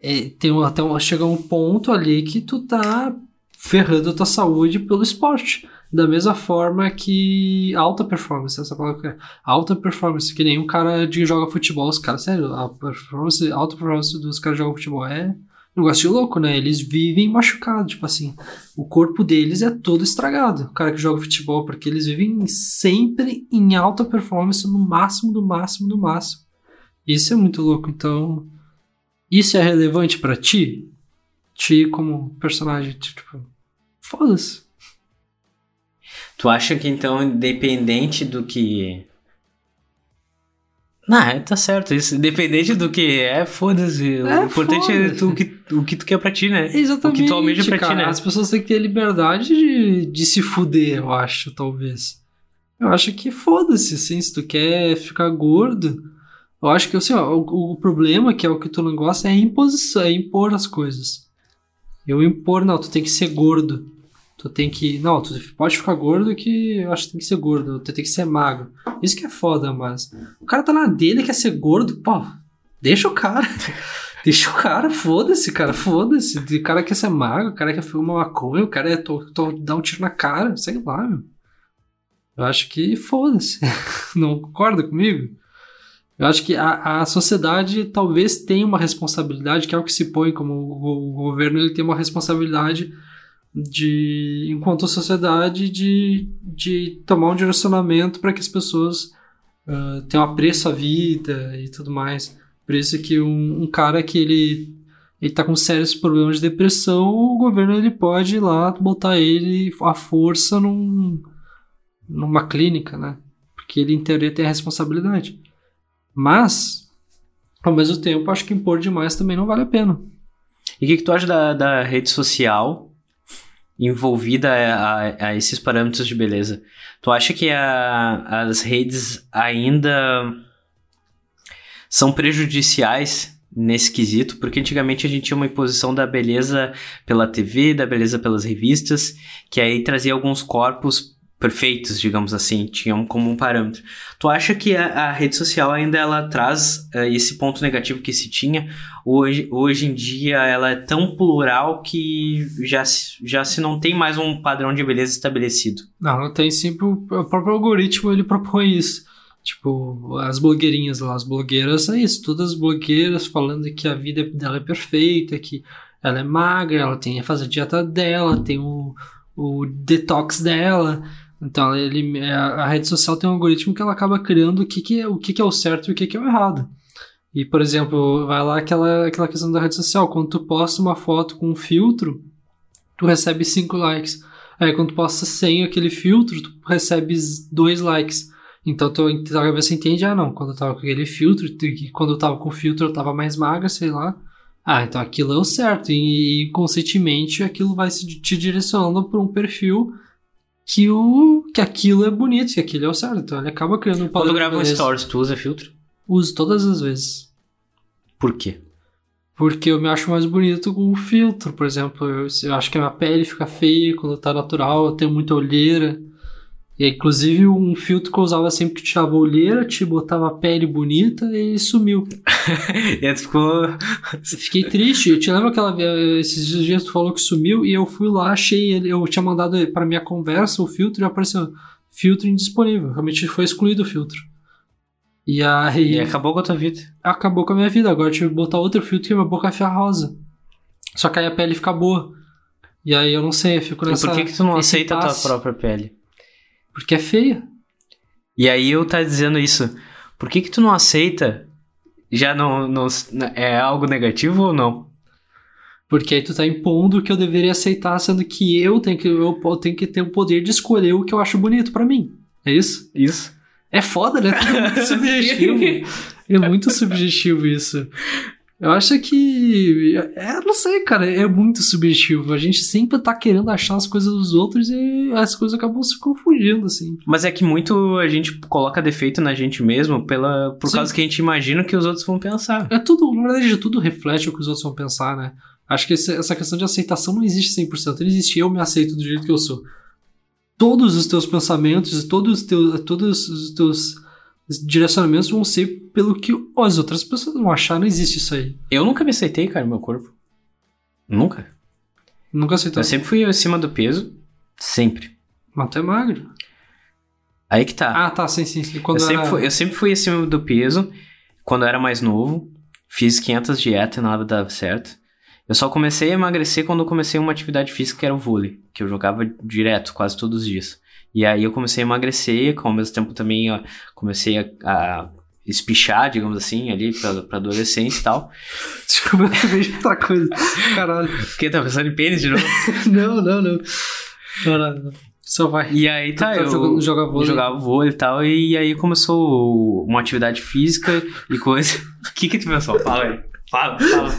é tem até um, chega um ponto ali que tu tá ferrando a tua saúde pelo esporte. Da mesma forma que alta performance, essa palavra é alta performance, que nem um cara de joga futebol, os caras, sério, a performance, alta performance dos caras que jogam futebol é um negócio louco, né? Eles vivem machucados, tipo assim, o corpo deles é todo estragado, o cara que joga futebol, porque eles vivem sempre em alta performance, no máximo, do máximo, do máximo. Isso é muito louco, então. Isso é relevante para ti? Ti como personagem, tipo. Foda-se. Tu acha que então, independente do que. Não, é, tá certo. Isso, independente do que é, foda-se. É, o importante é foda-se. tu, o, que, o que tu quer pra ti, né? Exatamente. O que tu almeja pra cara. ti, né? As pessoas têm que ter liberdade de, de se fuder, eu acho, talvez. Eu acho que foda-se, assim, se tu quer ficar gordo. Eu acho que assim, ó, o, o problema, que é o que tu não gosta, é imposição, é impor as coisas. Eu impor, não, tu tem que ser gordo. Tu tem que. Não, tu pode ficar gordo que eu acho que tem que ser gordo. Tu tem que ser magro. Isso que é foda, mas. O cara tá na dele, quer ser gordo, pô. Deixa o cara. *laughs* Deixa o cara, foda-se, cara, foda-se. O cara quer ser magro, o cara quer fumar maconha, o cara é to, to, dar um tiro na cara, sei lá, meu. Eu acho que foda-se. *laughs* Não concorda comigo? Eu acho que a, a sociedade talvez tenha uma responsabilidade, que é o que se põe como o, o governo ele tem uma responsabilidade de, enquanto sociedade, de, de tomar um direcionamento para que as pessoas uh, tenham apreço à vida e tudo mais. Por isso que um, um cara que ele ele tá com sérios problemas de depressão, o governo ele pode ir lá botar ele à força num, numa clínica, né? Porque ele em teoria tem a responsabilidade. Mas, ao mesmo tempo, acho que impor demais também não vale a pena. E o que, que tu acha da, da rede social envolvida a, a, esses parâmetros de beleza? Tu acha que a, as redes ainda são prejudiciais nesse quesito? Porque antigamente a gente tinha uma imposição da beleza pela TV, da beleza pelas revistas, que aí trazia alguns corpos perfeitos, digamos assim, tinham como um parâmetro. Tu acha que a, a rede social ainda ela traz uh, esse ponto negativo que se tinha? Hoje, hoje em dia ela é tão plural que já, já se não tem mais um padrão de beleza estabelecido. Não, não tem sempre o, o próprio algoritmo ele propõe isso. Tipo, as blogueirinhas lá, as blogueiras é isso, todas as blogueiras falando que a vida dela é perfeita, que ela é magra, ela tem a fazer dieta dela, tem o, o detox dela. Então, ele, a, a rede social tem um algoritmo que ela acaba criando o que, que, é, o que, que é o certo e o que, que é o errado. E, por exemplo, vai lá aquela, aquela questão da rede social, quando tu posta uma foto com um filtro, tu recebe 5 likes. Aí quando tu posta sem aquele filtro, tu recebe 2 likes. Então tu, tua cabeça entende, ah não, quando eu tava com aquele filtro, quando eu tava com o filtro eu tava mais magra, sei lá. Ah, então aquilo é o certo. E, e conscientemente aquilo vai se, te direcionando para um perfil que, o, que aquilo é bonito, que aquilo é o certo. Então ele acaba criando um Quando padrão de grava um stories, tu usa filtro? Uso todas as vezes. Por quê? Porque eu me acho mais bonito com o filtro, por exemplo. Eu, eu acho que a minha pele fica feia quando tá natural, eu tenho muita olheira. E inclusive um filtro que eu usava sempre que tirava a olheira, te botava a pele bonita e sumiu. *laughs* e aí tu ficou. Fiquei triste. Eu te lembro aquela esses dias tu falou que sumiu e eu fui lá, achei ele, eu tinha mandado para minha conversa o filtro e apareceu filtro indisponível. Realmente foi excluído o filtro. E aí E acabou com a tua vida. acabou com a minha vida. Agora eu tive que botar outro filtro que minha boca fica rosa. Só que aí a pele fica boa. E aí eu não sei, eu fico E nessa. por que, que tu não aceita a tua própria pele? Porque é feia. E aí eu tá dizendo isso. Por que que tu não aceita? Já não, não é algo negativo ou não? Porque aí tu tá impondo que eu deveria aceitar, sendo que eu tenho que, eu tenho que ter o poder de escolher o que eu acho bonito pra mim. É isso? Isso. É foda, né? É muito *laughs* subjetivo. É muito subjetivo isso. Eu acho que. É, não sei, cara, é muito subjetivo. A gente sempre tá querendo achar as coisas dos outros e as coisas acabam se confundindo, assim. Mas é que muito a gente coloca defeito na gente mesmo pela, por Sim. causa que a gente imagina que os outros vão pensar. É tudo, na verdade, tudo reflete o que os outros vão pensar, né? Acho que essa questão de aceitação não existe 100%. Não existe eu me aceito do jeito que eu sou. Todos os teus pensamentos, todos os teus, todos os teus direcionamentos vão ser pelo que as outras pessoas vão achar. Não existe isso aí. Eu nunca me aceitei, cara, meu corpo. Nunca. Nunca aceitou. Eu sempre fui acima do peso. Sempre. Mas tu é magro. Aí que tá. Ah, tá, sim, sim. sim. Quando eu, sempre era- fui, eu sempre fui acima do peso quando eu era mais novo. Fiz 500 dietas e nada dava certo. Eu só comecei a emagrecer quando eu comecei uma atividade física que era o vôlei, que eu jogava direto, quase todos os dias. E aí eu comecei a emagrecer, ao mesmo tempo também ó, comecei a, a espichar, digamos assim, ali pra, pra adolescente e tal. *laughs* Desculpa, eu vejo outra coisa. Caralho. Porque tá pensando em pênis de novo? *laughs* Não, não, não. Não, não, não. Só vai. E aí tá, tá eu jogando- joga vôlei? jogava vôlei e tal, e aí começou uma atividade física e coisa. *laughs* O que que tu pensou? Fala aí. Fala, fala.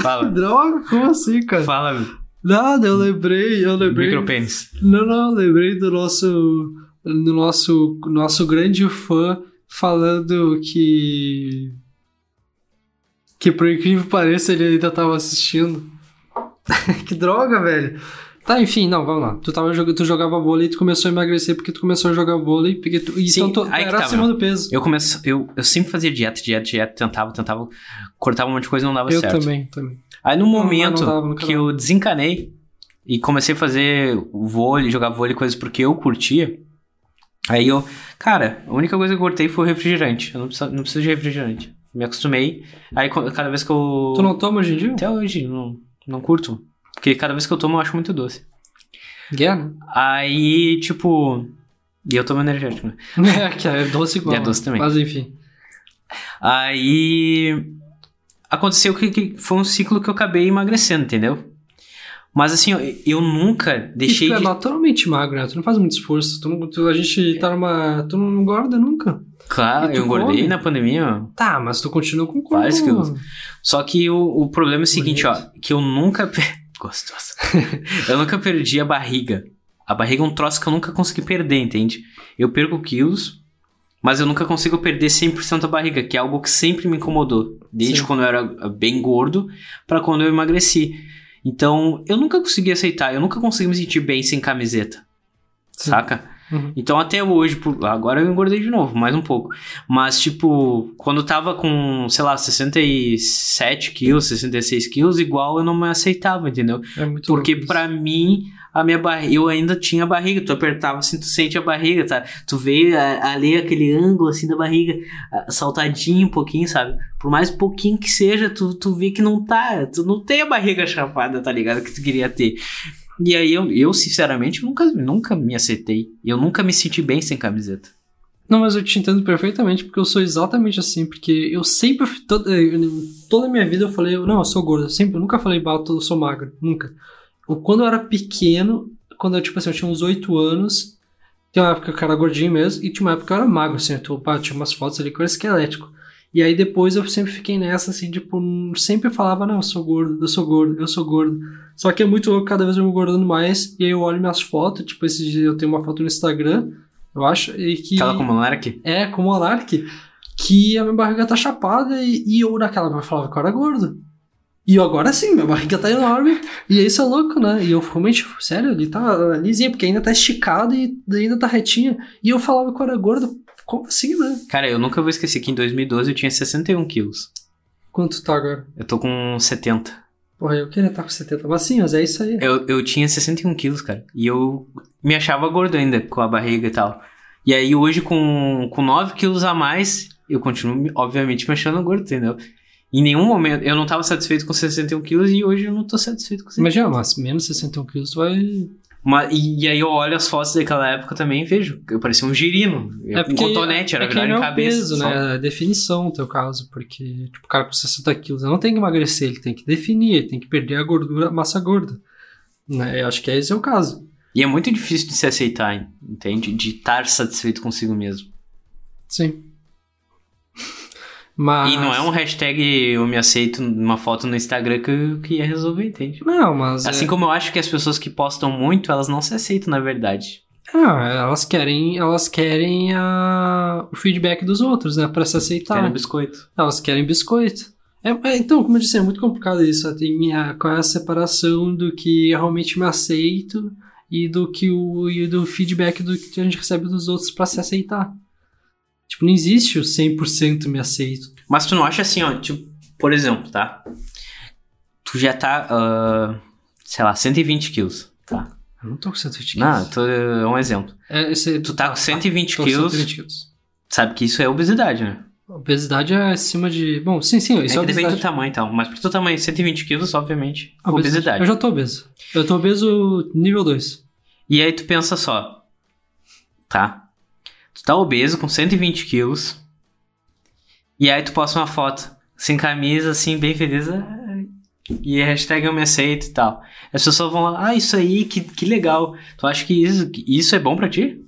Fala. Droga, como assim, cara? Fala, Nada, eu lembrei, eu lembrei. micropênis. Não, não, lembrei do nosso do nosso nosso grande fã falando que que por incrível que pareça ele ainda tava assistindo. *laughs* que droga, velho. Tá, enfim, não, vamos lá. Tu tava jogando, tu jogava vôlei e tu começou a emagrecer porque tu começou a jogar vôlei, porque tu, Sim, então tu aí era acima do peso. Eu começo, eu, eu sempre fazia dieta, dieta, dieta, tentava, tentava, cortava um monte de coisa e não dava Eu certo. também, também. Aí no Não, momento não dava, que eu desencanei e comecei a fazer vôlei, jogar vôlei, coisas porque eu curtia, aí eu, cara, a única coisa que eu cortei foi o refrigerante. Eu não preciso, não preciso de refrigerante. Me acostumei. Aí cada vez que eu. Tu não toma hoje em dia? Até hoje, não, não curto. Porque cada vez que eu tomo eu acho muito doce. Guerra? Aí, tipo. E eu tomo energético, né? É, *laughs* que é doce igual. E é doce também. Mas enfim. Aí aconteceu que, que foi um ciclo que eu acabei emagrecendo, entendeu? Mas assim, eu, eu nunca deixei E tu é de. naturalmente magro, né? Tu não faz muito esforço. Tu tu- a gente tá numa. Tu não engorda nunca. Claro, eu engordei come? na pandemia. Tá, mas tu continua com corpo. Vários quilos. Só que o, o problema é o seguinte, ó, Bonito. que eu nunca. *laughs* Gostoso. *laughs* eu nunca perdi a barriga. A barriga é um troço que eu nunca consegui perder, entende? Eu perco quilos, mas eu nunca consigo perder 100% a barriga, que é algo que sempre me incomodou. Desde Sim. quando eu era bem gordo pra quando eu emagreci. Então, eu nunca consegui aceitar, eu nunca consegui me sentir bem sem camiseta. Sim. Saca? Uhum. Então até hoje, agora eu engordei de novo, mais um pouco. Mas, tipo, quando eu tava com, sei lá, 67 quilos, 66 quilos, igual eu não me aceitava, entendeu? É muito Porque pra mim, a minha barriga, eu ainda tinha barriga, tu apertava assim, tu sente a barriga, tá? Tu vê a- ali aquele ângulo assim da barriga, saltadinho um pouquinho, sabe? Por mais pouquinho que seja, tu, tu vê que não tá, tu não tem a barriga chapada, tá ligado? Que tu queria ter. E aí eu, eu sinceramente, nunca, nunca me aceitei. Eu nunca me senti bem sem camiseta. Não, mas eu te entendo perfeitamente, porque eu sou exatamente assim, porque eu sempre, toda, toda a minha vida eu falei, não, eu sou gordo, eu sempre, eu nunca falei, bah, eu sou magro, nunca. Quando eu era pequeno, quando eu, tipo assim, eu tinha uns 8 anos, tinha uma época que eu era gordinho mesmo, e tinha uma época que eu era magro, assim, eu, pá, tinha umas fotos ali que eu era esquelético. E aí depois eu sempre fiquei nessa, assim, tipo, sempre falava, não, eu sou gordo, eu sou gordo, eu sou gordo. Só que é muito louco, cada vez eu me engordando mais, e aí eu olho minhas fotos, tipo, esses dias eu tenho uma foto no Instagram, eu acho, e que... Aquela não era aqui. É, como o Monark, que a minha barriga tá chapada e, e eu naquela época falava que eu era gordo. E eu agora sim, minha barriga tá enorme. e isso é louco, né? E eu realmente, sério, ele tá lisinha, porque ainda tá esticado e ainda tá retinha. E eu falava que eu era gordo. Como assim, né? Cara, eu nunca vou esquecer que em 2012 eu tinha 61 quilos. Quanto tá agora? Eu tô com 70. Porra, eu queria estar com 70. Mas sim, mas é isso aí. Eu, eu tinha 61 quilos, cara. E eu me achava gordo ainda, com a barriga e tal. E aí hoje, com, com 9 quilos a mais, eu continuo, me- obviamente, me achando gordo, entendeu? Em nenhum momento, eu não tava satisfeito com 61 quilos e hoje eu não tô satisfeito com 61 Imagina, mas menos 61 quilos tu vai. Mas, e, e aí eu olho as fotos daquela época também e vejo. Eu parecia um girino. um cotonete, era é virado em é o cabeça. peso, só. né? É a definição no teu caso, porque tipo, o cara com 60 quilos não tem que emagrecer, ele tem que definir, ele tem que perder a gordura, a massa gorda. Né? Eu acho que esse é o caso. E é muito difícil de se aceitar, entende? De estar satisfeito consigo mesmo. Sim. Mas... E não é um hashtag eu me aceito numa foto no Instagram que, que ia resolver, entende? Não, mas... Assim é... como eu acho que as pessoas que postam muito, elas não se aceitam, na verdade. Ah, elas querem, elas querem a... o feedback dos outros, né? Pra se aceitar. Querem biscoito. Elas querem biscoito. É, é, então, como eu disse, é muito complicado isso. Tem a, qual é a separação do que eu realmente me aceito e do que o e do feedback do que a gente recebe dos outros para se aceitar. Tipo, não existe o 100% me aceito. Mas tu não acha assim, ó, tipo, por exemplo, tá? Tu já tá, uh, sei lá, 120 quilos, tá? Eu não tô com 120 quilos. Não, tô, é um exemplo. É, esse, Tu tá com 120 tô quilos, 120 quilos. sabe que isso é obesidade, né? Obesidade é acima de. Bom, sim, sim, isso é, é depende obesidade. do tamanho, então. Mas pro teu tamanho, 120 quilos, obviamente, obesidade. Eu já tô obeso. Eu tô obeso nível 2. E aí tu pensa só, tá? Tu tá obeso com 120 quilos, e aí tu posta uma foto sem camisa, assim, bem feliz, ah, e a hashtag eu me aceito e tal. As pessoas vão lá, ah, isso aí, que, que legal. Tu acha que isso, que isso é bom pra ti?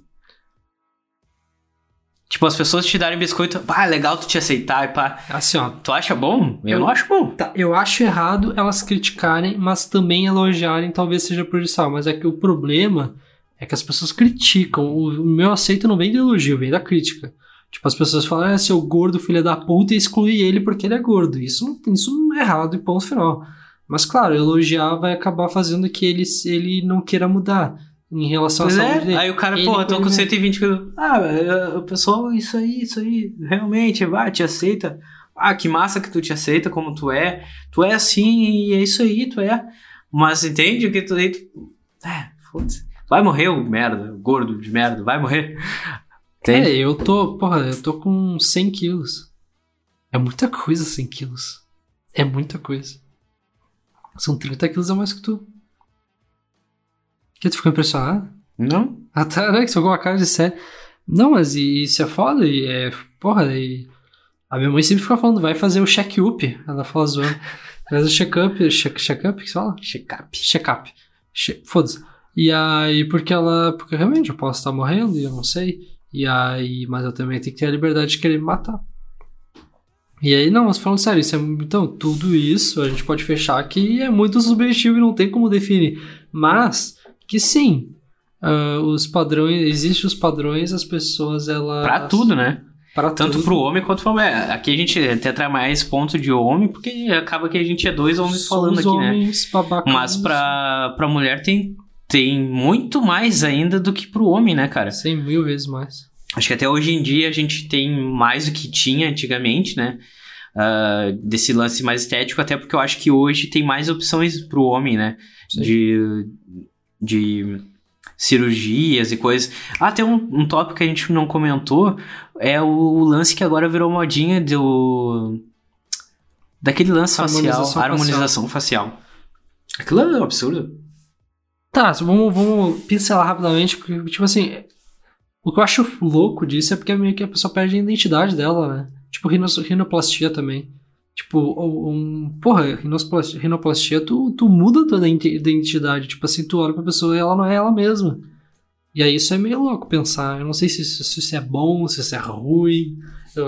Tipo, as pessoas te darem biscoito, pá, legal tu te aceitar e pá. Assim, ó. Tu acha bom? Eu, Eu- não acho bom. Tá, eu acho errado elas criticarem, mas também elogiarem talvez seja prejudicial. Mas é que o problema é que as pessoas criticam. O, o meu aceito não vem de elogio, vem da crítica. Tipo, as pessoas falam, ah, seu gordo filho da puta e exclui ele porque ele é gordo. Isso, não- isso não é errado e ponto final. Mas claro, elogiar vai acabar fazendo que ele, ele não queira mudar em relação Pois à saúde é, dele. aí o cara, Ele pô, eu tô com come- 120 quilos. Ah, é, o pessoal, isso aí, isso aí, realmente, vai, te aceita. Ah, que massa que tu te aceita como tu é. Tu é assim e é isso aí, tu é. Mas entende que tu aí. tu- É, foda-se. Vai morrer o merda, o gordo de merda, vai morrer. Entende? É, eu tô, porra, eu tô com 100 quilos. É muita coisa 100 quilos. É muita coisa. São 30 quilos a mais que tu. Que tu ficou impressionado? Não? Ah, tá, né? Que você ficou com uma cara de sério. Não, mas isso é foda, e é. Porra, e. A minha mãe sempre fica falando, vai fazer o check-up. Ela fala zoando. Faz o check-up, check- check-up, que se fala? Check-up. check-up. Che Foda-se. E aí, porque ela. Porque realmente eu posso estar morrendo e eu não sei. E aí, mas eu também tenho que ter a liberdade de querer me matar. E aí, não, mas falando sério, isso é, então, tudo isso a gente pode fechar que é muito subjetivo e não tem como definir. Mas, que sim, ah, os padrões, existem os padrões, as pessoas, elas. Pra tudo, né? Pra Tanto tudo. pro homem quanto pra mulher. Aqui a gente até traz mais ponto de homem, porque acaba que a gente é dois homens falando Somos aqui, né? homens babacas. Mas pra, pra mulher tem, tem muito mais ainda do que pro homem, né, cara? Sim, mil vezes mais. Acho que até hoje em dia a gente tem mais do que tinha antigamente, né? Ah, desse lance mais estético, até porque eu acho que hoje tem mais opções pro homem, né? Sim. De, de cirurgias e coisas. Ah, tem um, um tópico que a gente não comentou, é o lance que agora virou modinha do... Daquele lance facial, Harmonização harmonização facial. Aquilo é um absurdo. Tá, vamos, vamos pincelar rapidamente, porque, tipo assim, o que eu acho louco disso é porque meio que a pessoa perde a identidade dela, né? Tipo, rinoplastia também. Tipo, um, porra, rinoplastia, rinoplastia tu, tu muda tua identi- identidade. Tipo assim, tu olha pra pessoa e ela não é ela mesma. E aí isso é meio louco pensar. Eu não sei se, isso- se isso é bom, se isso é ruim.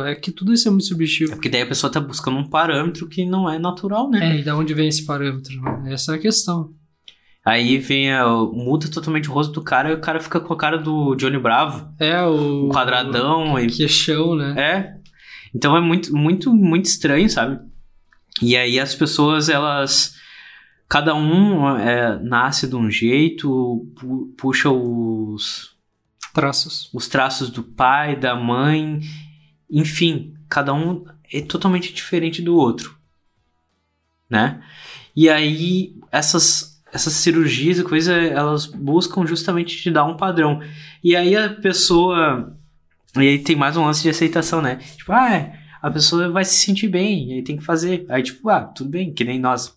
É que tudo isso é muito É subjetivo. porque daí a pessoa tá buscando um parâmetro que não é natural, né? É, e da onde vem esse parâmetro? né? Essa é a questão. Aí vem a, muda totalmente o rosto do cara e o cara fica com a cara do Johnny Bravo, É o. um quadradão e Queixão, né? é. Então é muito muito muito estranho, sabe? E aí as pessoas elas cada um é, nasce de um jeito, pu- puxa os Traços. os traços do pai, da mãe, enfim, cada um é totalmente diferente do outro, né? E aí essas essas cirurgias e coisa, elas buscam justamente te dar um padrão. E aí a pessoa e aí tem mais um lance de aceitação, né? Tipo, ah, é, a pessoa vai se sentir bem, e aí tem que fazer. Aí tipo, ah, tudo bem, que nem nós.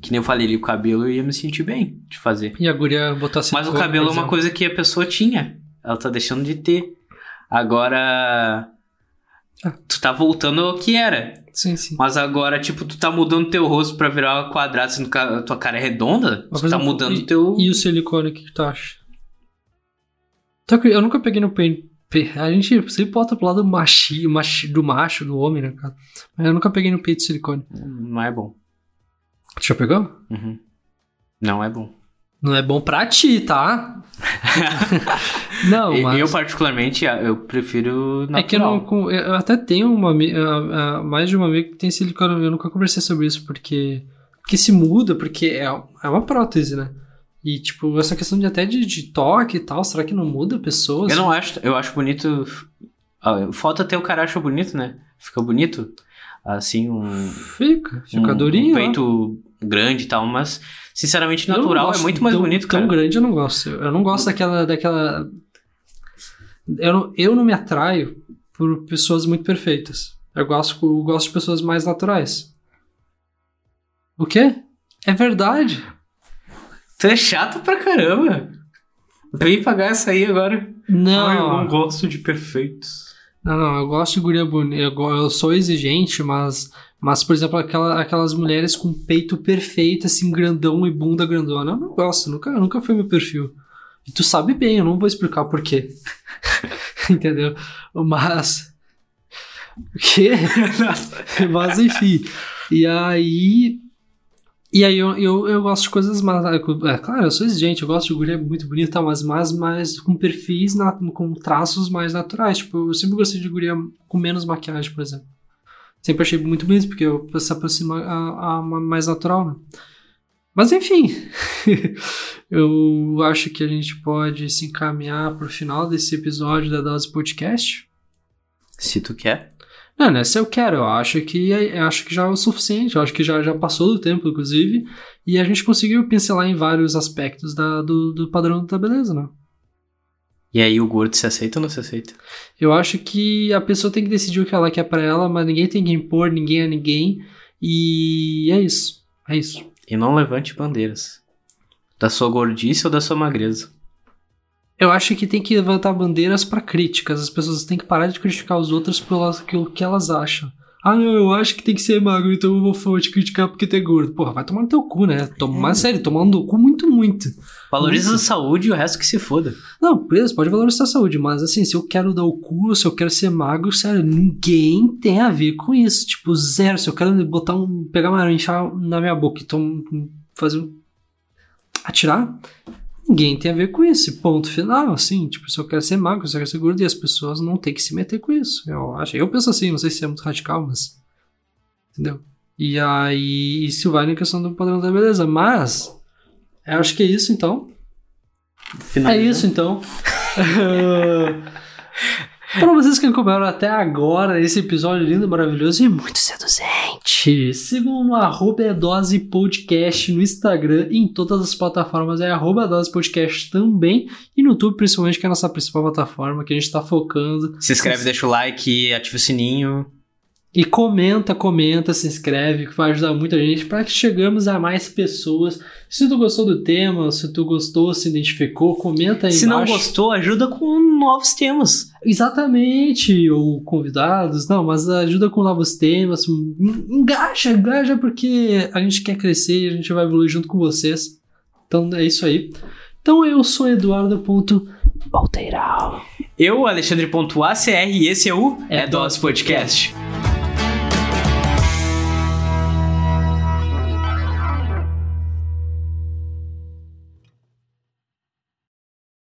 Que nem eu falei ali, o cabelo eu ia me sentir bem de fazer. E a guria botar assim. Mas o cabelo é uma coisa que a pessoa tinha. Ela tá deixando de ter. Agora. Ah. Tu tá voltando ao que era. Sim, sim. Mas agora, tipo, tu tá mudando teu rosto pra virar quadrado, sendo que a tua cara é redonda. Mas, tu tá exemplo, mudando teu. E o silicone, o que tu acha? Eu nunca peguei no pen- Pe- A gente sempre bota pro lado machi, machi, do macho, do homem, né, cara? Mas eu nunca peguei no peito de silicone. Não é bom. Tu já pegou? Uhum. Não é bom. Não é bom pra ti, tá? *laughs* não, mas... Eu, particularmente, eu prefiro natural. É que eu não. Eu até tenho uma. ah, ah, Mais de uma amiga que tem silicone. Eu nunca conversei sobre isso, porque. Porque se muda, porque é, é uma prótese, né? E, tipo, essa questão de até de, de toque e tal, será que não muda pessoas? Eu não acho, eu acho bonito. Ah, Falta até o cara acha bonito, né? Fica bonito. Assim, um, Fica, fica um, durinho. um né? peito grande e tal, mas sinceramente natural é muito mais tão, bonito, Tão cara. grande eu não gosto. Eu não gosto daquela. daquela... Eu, não, eu não me atraio por pessoas muito perfeitas. Eu gosto, eu gosto de pessoas mais naturais. O quê? É verdade. Tu é chato pra caramba. Vem pagar essa aí agora. Não. Ai, eu não gosto de perfeitos. Não, não, eu gosto de guria bonita. Eu, eu sou exigente, mas, mas por exemplo, aquela, aquelas mulheres com peito perfeito, assim, grandão e bunda grandona. Eu não gosto, nunca, nunca foi meu perfil. E tu sabe bem, eu não vou explicar o porquê. *laughs* Entendeu? Mas. O quê? *laughs* mas enfim. E aí. E aí eu, eu, eu gosto de coisas mais. É claro, eu sou exigente, eu gosto de guria muito bonita, mas mais, mais com perfis, na- com traços mais naturais. Tipo, eu sempre gostei de guria com menos maquiagem, por exemplo. Sempre achei muito bonito, porque eu, se aproxima a, a uma mais natural, né? Mas enfim, *laughs* eu acho que a gente pode se encaminhar pro final desse episódio da Dose Podcast. Se tu quer. Não, nessa eu quero. Eu acho que eu acho que já é o suficiente. Eu acho que já, já passou do tempo, inclusive. E a gente conseguiu pincelar em vários aspectos da, do, do padrão da beleza, né? E aí o gordo se aceita ou não se aceita? Eu acho que a pessoa tem que decidir o que ela quer pra ela, mas ninguém tem que impor ninguém a ninguém. E é isso. É isso. E não levante bandeiras. Da sua gordice ou da sua magreza. Eu acho que tem que levantar bandeiras pra críticas. As pessoas têm que parar de criticar os outros pelo aquilo que elas acham. Ah, não, eu acho que tem que ser magro, então eu vou te criticar porque tu é gordo. Porra, vai tomar no teu cu, né? Mas sério, tomando no cu muito, muito. Valoriza Muito. a saúde e o resto que se foda. Não, beleza, pode valorizar a saúde, mas assim, se eu quero dar o cu, se eu quero ser magro, sério, ninguém tem a ver com isso. Tipo, zero. Se eu quero botar um. pegar uma aranha, na minha boca e tom, fazer um. atirar, ninguém tem a ver com isso. Ponto final, assim. Tipo, se eu quero ser magro, se eu quero ser gordo, e as pessoas não têm que se meter com isso. Eu acho. Eu penso assim, não sei se é muito radical, mas. Entendeu? E aí, isso vai na questão do padrão da beleza. Mas. Eu acho que é isso então. É isso então. *laughs* Para vocês que acompanharam até agora esse episódio lindo, maravilhoso e muito seduzente, sigam no arroba Dose Podcast no Instagram e em todas as plataformas é arroba Dose Podcast também e no YouTube principalmente, que é a nossa principal plataforma que a gente está focando. Se inscreve, deixa o like, ativa o sininho. E comenta, comenta, se inscreve, que vai ajudar muita gente para que chegamos a mais pessoas. Se tu gostou do tema, se tu gostou, se identificou, comenta aí Se não embaixo. gostou, ajuda com novos temas. Exatamente, ou convidados, não, mas ajuda com novos temas, en- engaja, engaja porque a gente quer crescer e a gente vai evoluir junto com vocês. Então é isso aí. Então eu sou Eduardo.Volteiral. Eu, Alexandre.acr, e esse é o É É Dose Podcast.